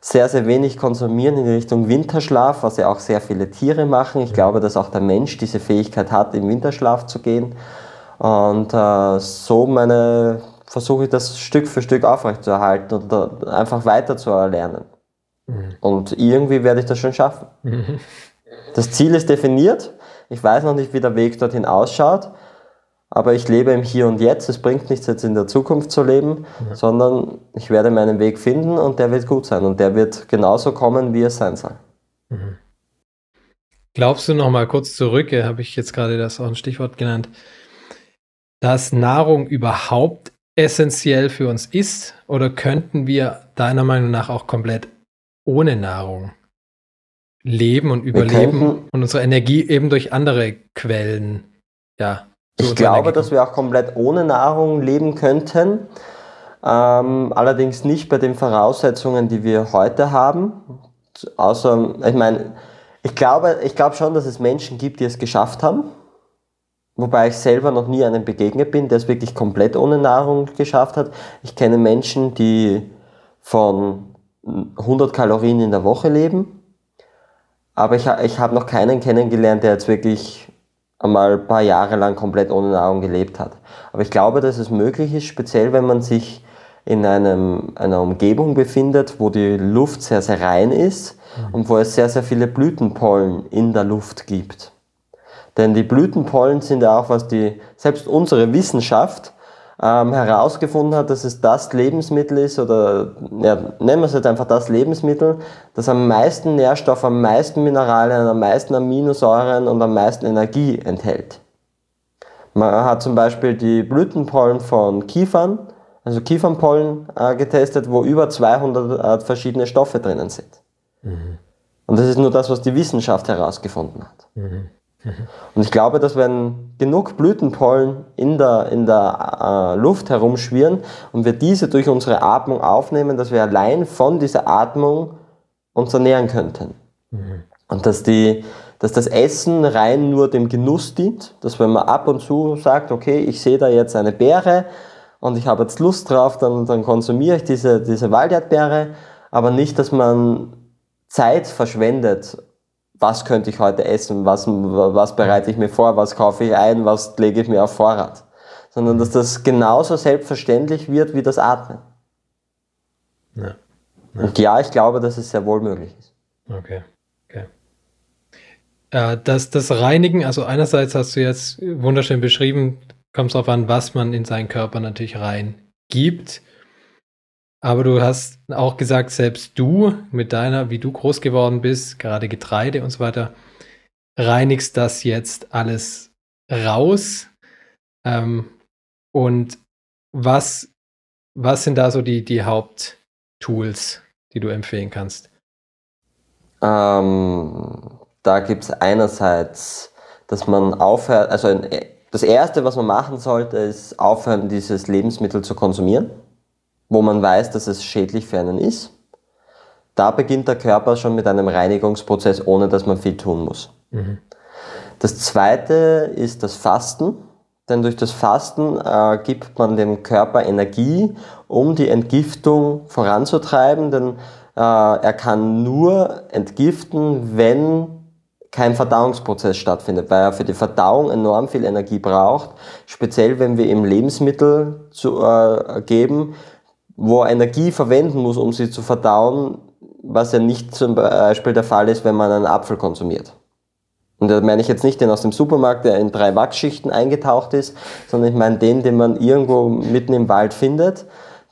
sehr, sehr wenig konsumieren, in Richtung Winterschlaf, was ja auch sehr viele Tiere machen. Ich glaube, dass auch der Mensch diese Fähigkeit hat, im Winterschlaf zu gehen. Und äh, so meine, versuche ich das Stück für Stück aufrechtzuerhalten und einfach weiter zu erlernen. Mhm. Und irgendwie werde ich das schon schaffen. Mhm. Das Ziel ist definiert. Ich weiß noch nicht, wie der Weg dorthin ausschaut, aber ich lebe im Hier und Jetzt. Es bringt nichts, jetzt in der Zukunft zu leben, ja. sondern ich werde meinen Weg finden und der wird gut sein und der wird genauso kommen, wie es sein soll. Mhm. Glaubst du noch mal kurz zurück, habe ich jetzt gerade das auch ein Stichwort genannt, dass Nahrung überhaupt essentiell für uns ist oder könnten wir deiner Meinung nach auch komplett ohne Nahrung leben und überleben könnten, und unsere Energie eben durch andere Quellen, ja. Ich glaube, dass wir auch komplett ohne Nahrung leben könnten. Ähm, allerdings nicht bei den Voraussetzungen, die wir heute haben. Außer, ich meine, ich glaube, ich glaube schon, dass es Menschen gibt, die es geschafft haben. Wobei ich selber noch nie einem begegnet bin, der es wirklich komplett ohne Nahrung geschafft hat. Ich kenne Menschen, die von 100 Kalorien in der Woche leben aber ich, ich habe noch keinen kennengelernt, der jetzt wirklich einmal ein paar Jahre lang komplett ohne Nahrung gelebt hat. Aber ich glaube, dass es möglich ist, speziell wenn man sich in einem, einer Umgebung befindet, wo die Luft sehr, sehr rein ist mhm. und wo es sehr, sehr viele Blütenpollen in der Luft gibt. Denn die Blütenpollen sind ja auch, was die, selbst unsere Wissenschaft ähm, herausgefunden hat, dass es das Lebensmittel ist, oder ja, nennen wir es jetzt einfach das Lebensmittel, das am meisten Nährstoff, am meisten Mineralien, am meisten Aminosäuren und am meisten Energie enthält. Man hat zum Beispiel die Blütenpollen von Kiefern, also Kiefernpollen äh, getestet, wo über 200 äh, verschiedene Stoffe drinnen sind. Mhm. Und das ist nur das, was die Wissenschaft herausgefunden hat. Mhm. Und ich glaube, dass wenn genug Blütenpollen in der, in der äh, Luft herumschwirren und wir diese durch unsere Atmung aufnehmen, dass wir allein von dieser Atmung uns ernähren könnten. Mhm. Und dass, die, dass das Essen rein nur dem Genuss dient, dass wenn man ab und zu sagt, okay, ich sehe da jetzt eine Beere und ich habe jetzt Lust drauf, dann, dann konsumiere ich diese, diese Walderdbeere, aber nicht, dass man Zeit verschwendet was könnte ich heute essen, was, was bereite ich mir vor, was kaufe ich ein, was lege ich mir auf Vorrat. Sondern dass das genauso selbstverständlich wird wie das Atmen. Ja. Ja. Und ja, ich glaube, dass es sehr wohl möglich ist. Okay. okay. Äh, das, das Reinigen, also einerseits hast du jetzt wunderschön beschrieben, kommt es darauf an, was man in seinen Körper natürlich reingibt. Aber du hast auch gesagt, selbst du mit deiner, wie du groß geworden bist, gerade Getreide und so weiter, reinigst das jetzt alles raus. Ähm, und was, was sind da so die, die Haupttools, die du empfehlen kannst? Ähm, da gibt es einerseits, dass man aufhört, also das Erste, was man machen sollte, ist aufhören, dieses Lebensmittel zu konsumieren wo man weiß, dass es schädlich für einen ist. Da beginnt der Körper schon mit einem Reinigungsprozess, ohne dass man viel tun muss. Mhm. Das zweite ist das Fasten, denn durch das Fasten äh, gibt man dem Körper Energie, um die Entgiftung voranzutreiben, denn äh, er kann nur entgiften, wenn kein Verdauungsprozess stattfindet, weil er für die Verdauung enorm viel Energie braucht, speziell wenn wir ihm Lebensmittel zu, äh, geben, wo er Energie verwenden muss, um sie zu verdauen, was ja nicht zum Beispiel der Fall ist, wenn man einen Apfel konsumiert. Und da meine ich jetzt nicht den aus dem Supermarkt, der in drei Wachsschichten eingetaucht ist, sondern ich meine den, den man irgendwo mitten im Wald findet,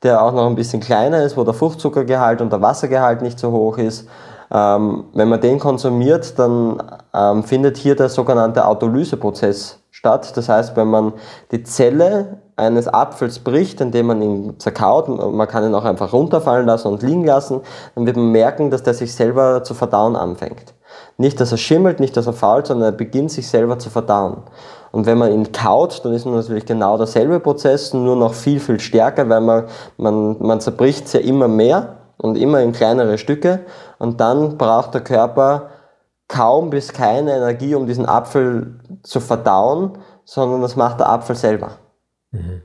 der auch noch ein bisschen kleiner ist, wo der Fruchtzuckergehalt und der Wassergehalt nicht so hoch ist. Ähm, wenn man den konsumiert, dann ähm, findet hier der sogenannte Autolyseprozess statt. Das heißt, wenn man die Zelle eines Apfels bricht, indem man ihn zerkaut, man kann ihn auch einfach runterfallen lassen und liegen lassen, dann wird man merken, dass der sich selber zu verdauen anfängt. Nicht, dass er schimmelt, nicht, dass er fault, sondern er beginnt sich selber zu verdauen. Und wenn man ihn kaut, dann ist natürlich genau derselbe Prozess, nur noch viel, viel stärker, weil man, man, man zerbricht es ja immer mehr und immer in kleinere Stücke. Und dann braucht der Körper kaum bis keine Energie, um diesen Apfel zu verdauen, sondern das macht der Apfel selber. Mhm.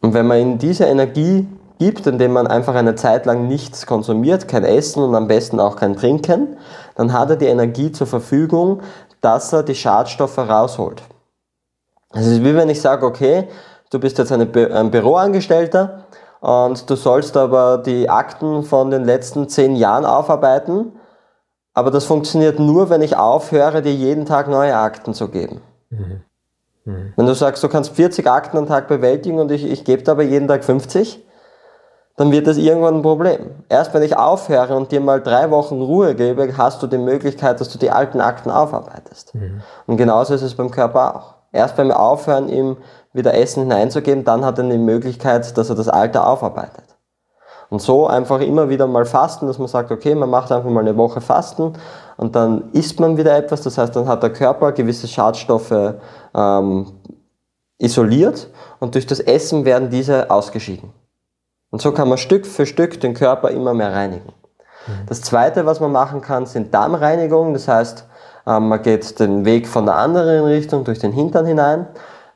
Und wenn man ihnen diese Energie gibt, indem man einfach eine Zeit lang nichts konsumiert, kein Essen und am besten auch kein Trinken, dann hat er die Energie zur Verfügung, dass er die Schadstoffe rausholt. Es ist wie wenn ich sage, okay, du bist jetzt ein Büroangestellter und du sollst aber die Akten von den letzten zehn Jahren aufarbeiten, aber das funktioniert nur, wenn ich aufhöre, dir jeden Tag neue Akten zu geben. Mhm. Mhm. Wenn du sagst, du kannst 40 Akten am Tag bewältigen und ich, ich gebe dir aber jeden Tag 50, dann wird das irgendwann ein Problem. Erst wenn ich aufhöre und dir mal drei Wochen Ruhe gebe, hast du die Möglichkeit, dass du die alten Akten aufarbeitest. Mhm. Und genauso ist es beim Körper auch. Erst beim Aufhören, ihm wieder Essen hineinzugeben, dann hat er die Möglichkeit, dass er das Alte aufarbeitet. Und so einfach immer wieder mal fasten, dass man sagt, okay, man macht einfach mal eine Woche Fasten und dann isst man wieder etwas. Das heißt, dann hat der Körper gewisse Schadstoffe ähm, isoliert und durch das Essen werden diese ausgeschieden. Und so kann man Stück für Stück den Körper immer mehr reinigen. Mhm. Das zweite, was man machen kann, sind Darmreinigungen. Das heißt, ähm, man geht den Weg von der anderen Richtung durch den Hintern hinein.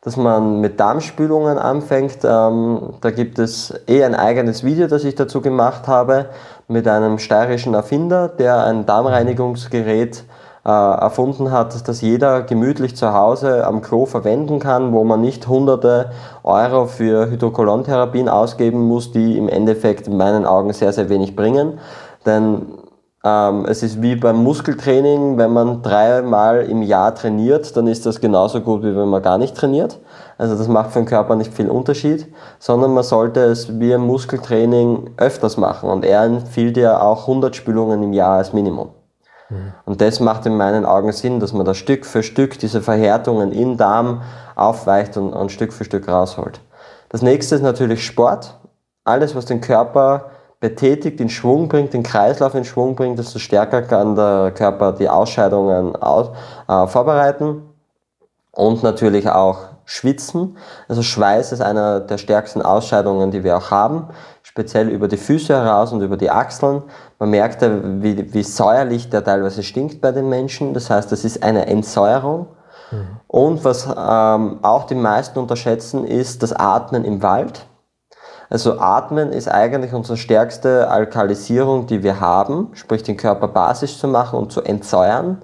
Dass man mit Darmspülungen anfängt. Ähm, da gibt es eh ein eigenes Video, das ich dazu gemacht habe, mit einem steirischen Erfinder, der ein Darmreinigungsgerät äh, erfunden hat, das jeder gemütlich zu Hause am Klo verwenden kann, wo man nicht hunderte Euro für Hydrokolontherapien ausgeben muss, die im Endeffekt in meinen Augen sehr, sehr wenig bringen. Denn ähm, es ist wie beim Muskeltraining, wenn man dreimal im Jahr trainiert, dann ist das genauso gut, wie wenn man gar nicht trainiert. Also das macht für den Körper nicht viel Unterschied, sondern man sollte es wie im Muskeltraining öfters machen. Und er empfiehlt ja auch 100 Spülungen im Jahr als Minimum. Mhm. Und das macht in meinen Augen Sinn, dass man da Stück für Stück diese Verhärtungen im Darm aufweicht und, und Stück für Stück rausholt. Das nächste ist natürlich Sport. Alles, was den Körper betätigt, in Schwung bringt, den Kreislauf in Schwung bringt, desto stärker kann der Körper die Ausscheidungen aus, äh, vorbereiten und natürlich auch schwitzen. Also Schweiß ist einer der stärksten Ausscheidungen, die wir auch haben, speziell über die Füße heraus und über die Achseln. Man merkt, wie, wie säuerlich der teilweise stinkt bei den Menschen. Das heißt, das ist eine Entsäuerung. Mhm. Und was ähm, auch die meisten unterschätzen, ist das Atmen im Wald. Also Atmen ist eigentlich unsere stärkste Alkalisierung, die wir haben, sprich den Körper basisch zu machen und zu entsäuern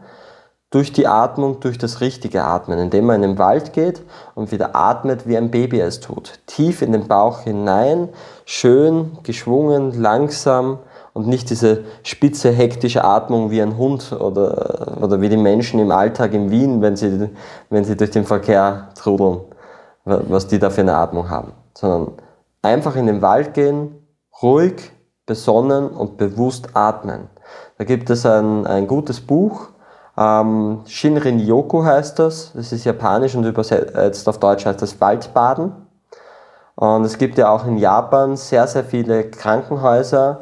durch die Atmung, durch das richtige Atmen, indem man in den Wald geht und wieder atmet, wie ein Baby es tut. Tief in den Bauch hinein, schön, geschwungen, langsam und nicht diese spitze, hektische Atmung wie ein Hund oder, oder wie die Menschen im Alltag in Wien, wenn sie, wenn sie durch den Verkehr trudeln, was die da für eine Atmung haben, sondern Einfach in den Wald gehen, ruhig, besonnen und bewusst atmen. Da gibt es ein, ein gutes Buch, ähm, Shinrin Yoku heißt das, das ist japanisch und übersetzt auf Deutsch heißt das Waldbaden. Und es gibt ja auch in Japan sehr, sehr viele Krankenhäuser,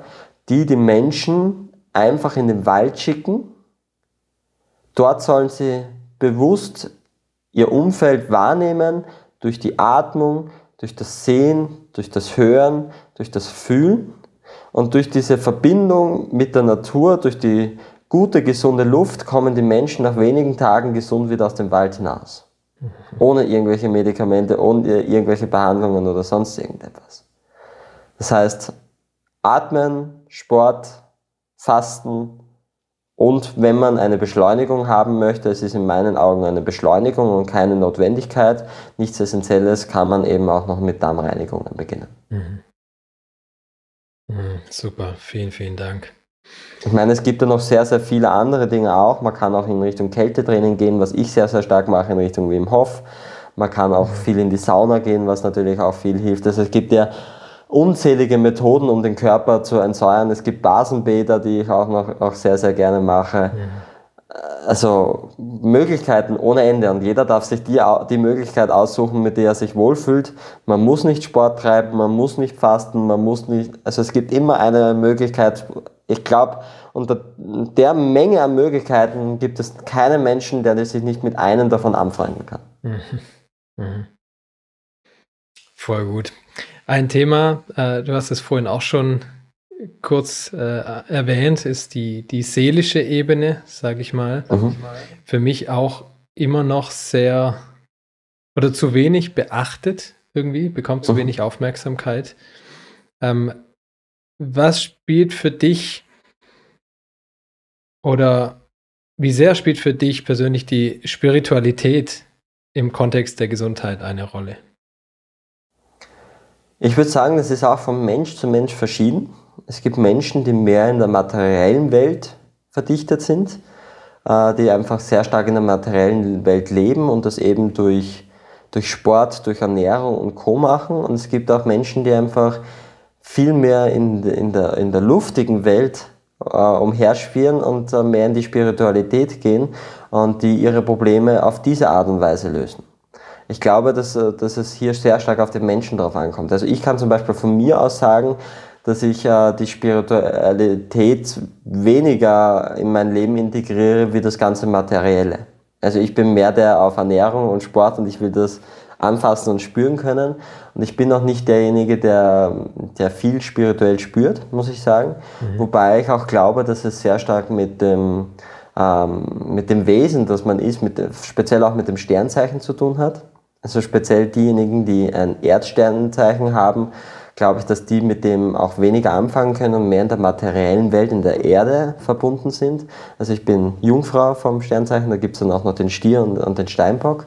die die Menschen einfach in den Wald schicken. Dort sollen sie bewusst ihr Umfeld wahrnehmen durch die Atmung, durch das Sehen, durch das Hören, durch das Fühlen und durch diese Verbindung mit der Natur, durch die gute, gesunde Luft kommen die Menschen nach wenigen Tagen gesund wieder aus dem Wald hinaus. Ohne irgendwelche Medikamente, ohne irgendwelche Behandlungen oder sonst irgendetwas. Das heißt, atmen, Sport, Fasten, und wenn man eine Beschleunigung haben möchte, es ist in meinen Augen eine Beschleunigung und keine Notwendigkeit, nichts Essentielles, kann man eben auch noch mit Darmreinigungen beginnen. Mhm. Mhm, super, vielen, vielen Dank. Ich meine, es gibt ja noch sehr, sehr viele andere Dinge auch. Man kann auch in Richtung Kältetraining gehen, was ich sehr, sehr stark mache, in Richtung Wim Hof. Man kann auch mhm. viel in die Sauna gehen, was natürlich auch viel hilft. Also es gibt ja unzählige Methoden, um den Körper zu entsäuern. Es gibt Basenbäder, die ich auch noch auch sehr, sehr gerne mache. Mhm. Also Möglichkeiten ohne Ende und jeder darf sich die, die Möglichkeit aussuchen, mit der er sich wohlfühlt. Man muss nicht Sport treiben, man muss nicht fasten, man muss nicht, also es gibt immer eine Möglichkeit. Ich glaube, unter der Menge an Möglichkeiten gibt es keinen Menschen, der sich nicht mit einem davon anfreunden kann. Mhm. Mhm. Voll gut. Ein Thema, äh, du hast es vorhin auch schon kurz äh, erwähnt, ist die, die seelische Ebene, sage ich mal. Mhm. Für mich auch immer noch sehr oder zu wenig beachtet irgendwie, bekommt zu mhm. wenig Aufmerksamkeit. Ähm, was spielt für dich oder wie sehr spielt für dich persönlich die Spiritualität im Kontext der Gesundheit eine Rolle? Ich würde sagen, das ist auch von Mensch zu Mensch verschieden. Es gibt Menschen, die mehr in der materiellen Welt verdichtet sind, äh, die einfach sehr stark in der materiellen Welt leben und das eben durch, durch Sport, durch Ernährung und Co. machen. Und es gibt auch Menschen, die einfach viel mehr in, in, der, in der luftigen Welt äh, und äh, mehr in die Spiritualität gehen und die ihre Probleme auf diese Art und Weise lösen ich glaube, dass, äh, dass es hier sehr stark auf den Menschen drauf ankommt. Also ich kann zum Beispiel von mir aus sagen, dass ich äh, die Spiritualität weniger in mein Leben integriere wie das ganze Materielle. Also ich bin mehr der auf Ernährung und Sport und ich will das anfassen und spüren können. Und ich bin auch nicht derjenige, der, der viel spirituell spürt, muss ich sagen. Mhm. Wobei ich auch glaube, dass es sehr stark mit dem, ähm, mit dem Wesen, das man ist, mit, speziell auch mit dem Sternzeichen zu tun hat. Also speziell diejenigen, die ein Erdsternenzeichen haben, glaube ich, dass die mit dem auch weniger anfangen können und mehr in der materiellen Welt, in der Erde verbunden sind. Also ich bin Jungfrau vom Sternzeichen, da gibt es dann auch noch den Stier und, und, den Steinbock.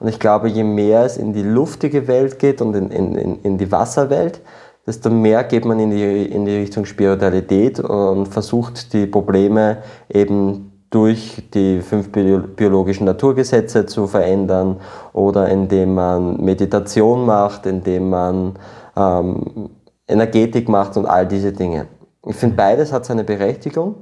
Und ich glaube, je mehr es in die luftige Welt geht und in, in, in die Wasserwelt, desto mehr geht man in die, in die Richtung Spiritualität und versucht die Probleme eben durch die fünf biologischen Naturgesetze zu verändern oder indem man Meditation macht, indem man ähm, Energetik macht und all diese Dinge. Ich finde, beides hat seine Berechtigung.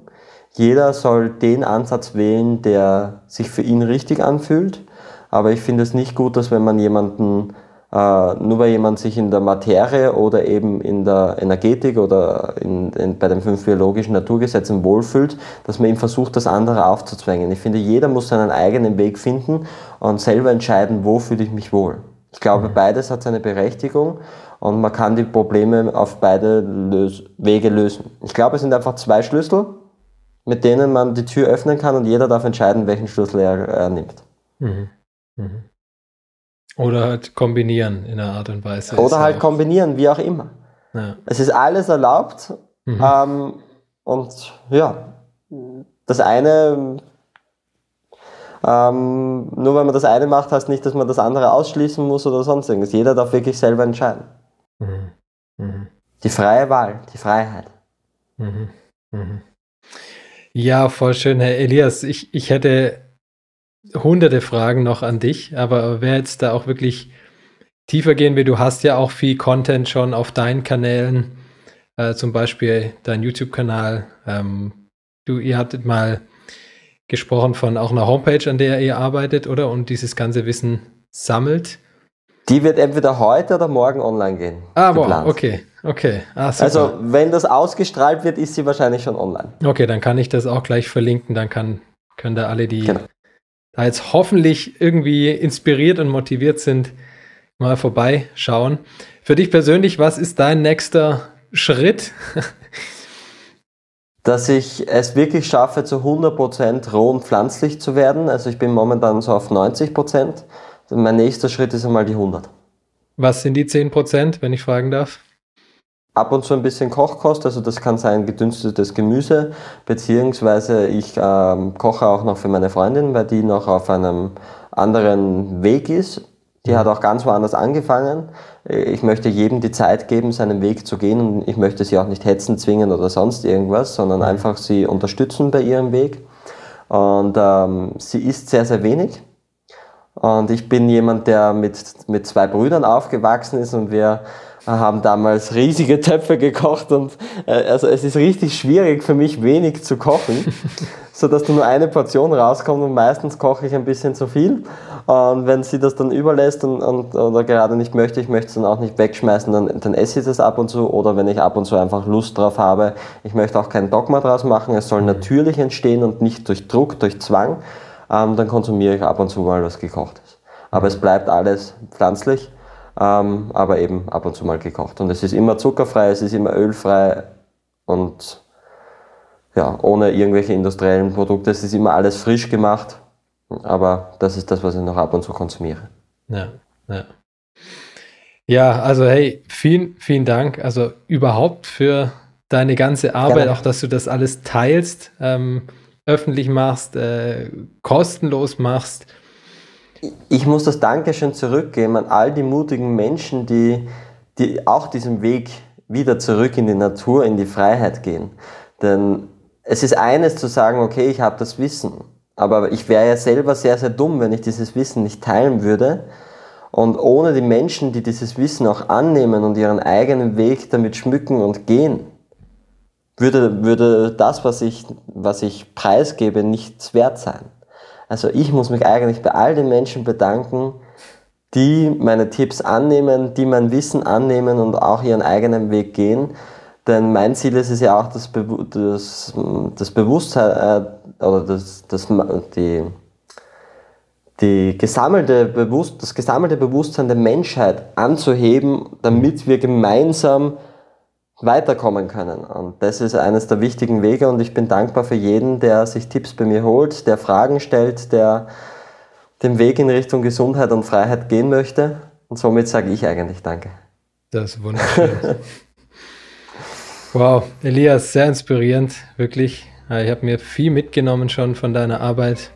Jeder soll den Ansatz wählen, der sich für ihn richtig anfühlt. Aber ich finde es nicht gut, dass wenn man jemanden nur weil jemand sich in der Materie oder eben in der Energetik oder in, in, bei den fünf biologischen Naturgesetzen wohlfühlt, dass man ihm versucht, das andere aufzuzwängen. Ich finde, jeder muss seinen eigenen Weg finden und selber entscheiden, wo fühle ich mich wohl. Ich glaube, mhm. beides hat seine Berechtigung und man kann die Probleme auf beide Lös Wege lösen. Ich glaube, es sind einfach zwei Schlüssel, mit denen man die Tür öffnen kann und jeder darf entscheiden, welchen Schlüssel er, er nimmt. Mhm. Mhm. Oder halt kombinieren in einer Art und Weise. Oder halt kombinieren, wie auch immer. Ja. Es ist alles erlaubt. Mhm. Ähm, und ja, das eine, ähm, nur weil man das eine macht, heißt nicht, dass man das andere ausschließen muss oder sonst irgendwas. Jeder darf wirklich selber entscheiden. Mhm. Mhm. Die freie Wahl, die Freiheit. Mhm. Mhm. Ja, voll schön, Herr Elias. Ich, ich hätte hunderte Fragen noch an dich, aber wer jetzt da auch wirklich tiefer gehen will, du hast ja auch viel Content schon auf deinen Kanälen, äh, zum Beispiel dein YouTube-Kanal. Ähm, du, ihr hattet mal gesprochen von auch einer Homepage, an der ihr arbeitet, oder? Und dieses ganze Wissen sammelt. Die wird entweder heute oder morgen online gehen. Ah, boah, okay, okay. Ah, also, wenn das ausgestrahlt wird, ist sie wahrscheinlich schon online. Okay, dann kann ich das auch gleich verlinken. Dann kann, können da alle, die genau da jetzt hoffentlich irgendwie inspiriert und motiviert sind, mal vorbeischauen. Für dich persönlich, was ist dein nächster Schritt? Dass ich es wirklich schaffe, zu 100% roh und pflanzlich zu werden. Also ich bin momentan so auf 90%. Mein nächster Schritt ist einmal die 100. Was sind die 10%, wenn ich fragen darf? Ab und zu ein bisschen Kochkost, also das kann sein gedünstetes Gemüse, beziehungsweise ich ähm, koche auch noch für meine Freundin, weil die noch auf einem anderen Weg ist. Die hat auch ganz woanders angefangen. Ich möchte jedem die Zeit geben, seinen Weg zu gehen und ich möchte sie auch nicht hetzen, zwingen oder sonst irgendwas, sondern mhm. einfach sie unterstützen bei ihrem Weg. Und ähm, sie isst sehr, sehr wenig. Und ich bin jemand, der mit, mit zwei Brüdern aufgewachsen ist und wir haben damals riesige Töpfe gekocht und äh, also es ist richtig schwierig für mich wenig zu kochen, so dass nur eine Portion rauskommt und meistens koche ich ein bisschen zu viel. Und wenn sie das dann überlässt und, und oder gerade nicht möchte, ich möchte es dann auch nicht wegschmeißen, dann, dann esse ich das ab und zu. Oder wenn ich ab und zu einfach Lust drauf habe, ich möchte auch kein Dogma draus machen, es soll natürlich entstehen und nicht durch Druck, durch Zwang, ähm, dann konsumiere ich ab und zu mal was gekochtes. Aber es bleibt alles pflanzlich ähm, aber eben ab und zu mal gekocht. Und es ist immer zuckerfrei, es ist immer ölfrei und ja, ohne irgendwelche industriellen Produkte. Es ist immer alles frisch gemacht, aber das ist das, was ich noch ab und zu konsumiere. Ja, ja. Ja, also hey, vielen, vielen Dank. Also überhaupt für deine ganze Arbeit, Gerne. auch dass du das alles teilst, ähm, öffentlich machst, äh, kostenlos machst ich muss das Dankeschön zurückgeben an all die mutigen Menschen, die, die auch diesen Weg wieder zurück in die Natur, in die Freiheit gehen. Denn es ist eines zu sagen, okay, ich habe das Wissen, aber ich wäre ja selber sehr, sehr dumm, wenn ich dieses Wissen nicht teilen würde. Und ohne die Menschen, die dieses Wissen auch annehmen und ihren eigenen Weg damit schmücken und gehen, würde, würde das, was ich, was ich preisgebe, nichts wert sein. Also ich muss mich eigentlich bei all den Menschen bedanken, die meine Tipps annehmen, die mein Wissen annehmen und auch ihren eigenen Weg gehen. Denn mein Ziel ist es ja auch, das, Be das, das Bewusstsein äh, oder das, das, die, die gesammelte Bewusst das gesammelte Bewusstsein der Menschheit anzuheben, damit wir gemeinsam weiterkommen können. Und das ist eines der wichtigen Wege und ich bin dankbar für jeden, der sich Tipps bei mir holt, der Fragen stellt, der, den Weg in Richtung Gesundheit und Freiheit gehen möchte. Und somit sage ich eigentlich Danke. Das ist wunderschön. wow, Elias, sehr inspirierend, wirklich. Ich habe mir viel mitgenommen schon von deiner Arbeit.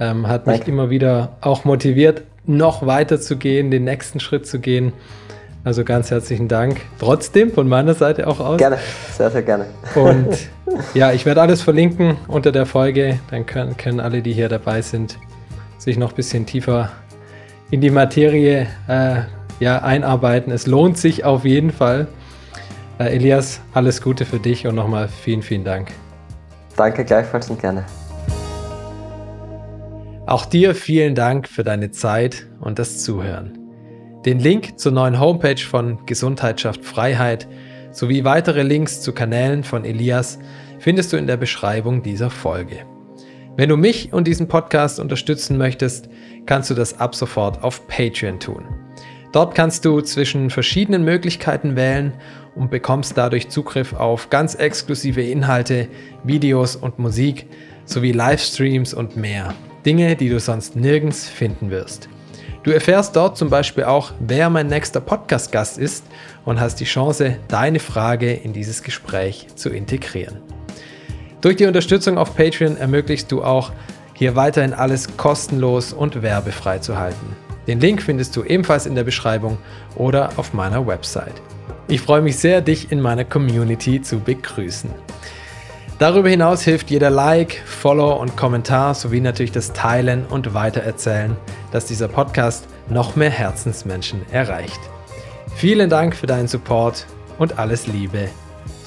Ähm, hat mich Danke. immer wieder auch motiviert, noch weiter zu gehen, den nächsten Schritt zu gehen. Also ganz herzlichen Dank. Trotzdem von meiner Seite auch aus. Gerne, sehr, sehr gerne. Und ja, ich werde alles verlinken unter der Folge. Dann können, können alle, die hier dabei sind, sich noch ein bisschen tiefer in die Materie äh, ja, einarbeiten. Es lohnt sich auf jeden Fall. Äh, Elias, alles Gute für dich und nochmal vielen, vielen Dank. Danke gleichfalls und gerne. Auch dir vielen Dank für deine Zeit und das Zuhören. Den Link zur neuen Homepage von Gesundheit schafft Freiheit sowie weitere Links zu Kanälen von Elias findest du in der Beschreibung dieser Folge. Wenn du mich und diesen Podcast unterstützen möchtest, kannst du das ab sofort auf Patreon tun. Dort kannst du zwischen verschiedenen Möglichkeiten wählen und bekommst dadurch Zugriff auf ganz exklusive Inhalte, Videos und Musik sowie Livestreams und mehr. Dinge, die du sonst nirgends finden wirst. Du erfährst dort zum Beispiel auch, wer mein nächster Podcast-Gast ist und hast die Chance, deine Frage in dieses Gespräch zu integrieren. Durch die Unterstützung auf Patreon ermöglichst du auch, hier weiterhin alles kostenlos und werbefrei zu halten. Den Link findest du ebenfalls in der Beschreibung oder auf meiner Website. Ich freue mich sehr, dich in meiner Community zu begrüßen. Darüber hinaus hilft jeder Like, Follow und Kommentar sowie natürlich das Teilen und Weitererzählen, dass dieser Podcast noch mehr Herzensmenschen erreicht. Vielen Dank für deinen Support und alles Liebe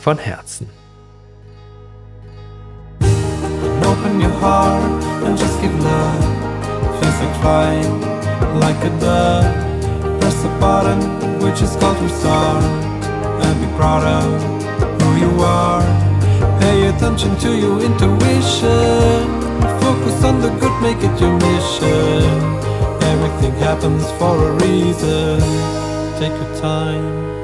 von Herzen. Open your heart and just give love. Feels like flying like a dove. Press the button which is called restart and be proud of who you are. Pay attention to your intuition. Focus on the good, make it your mission. Everything happens for a reason. Take your time.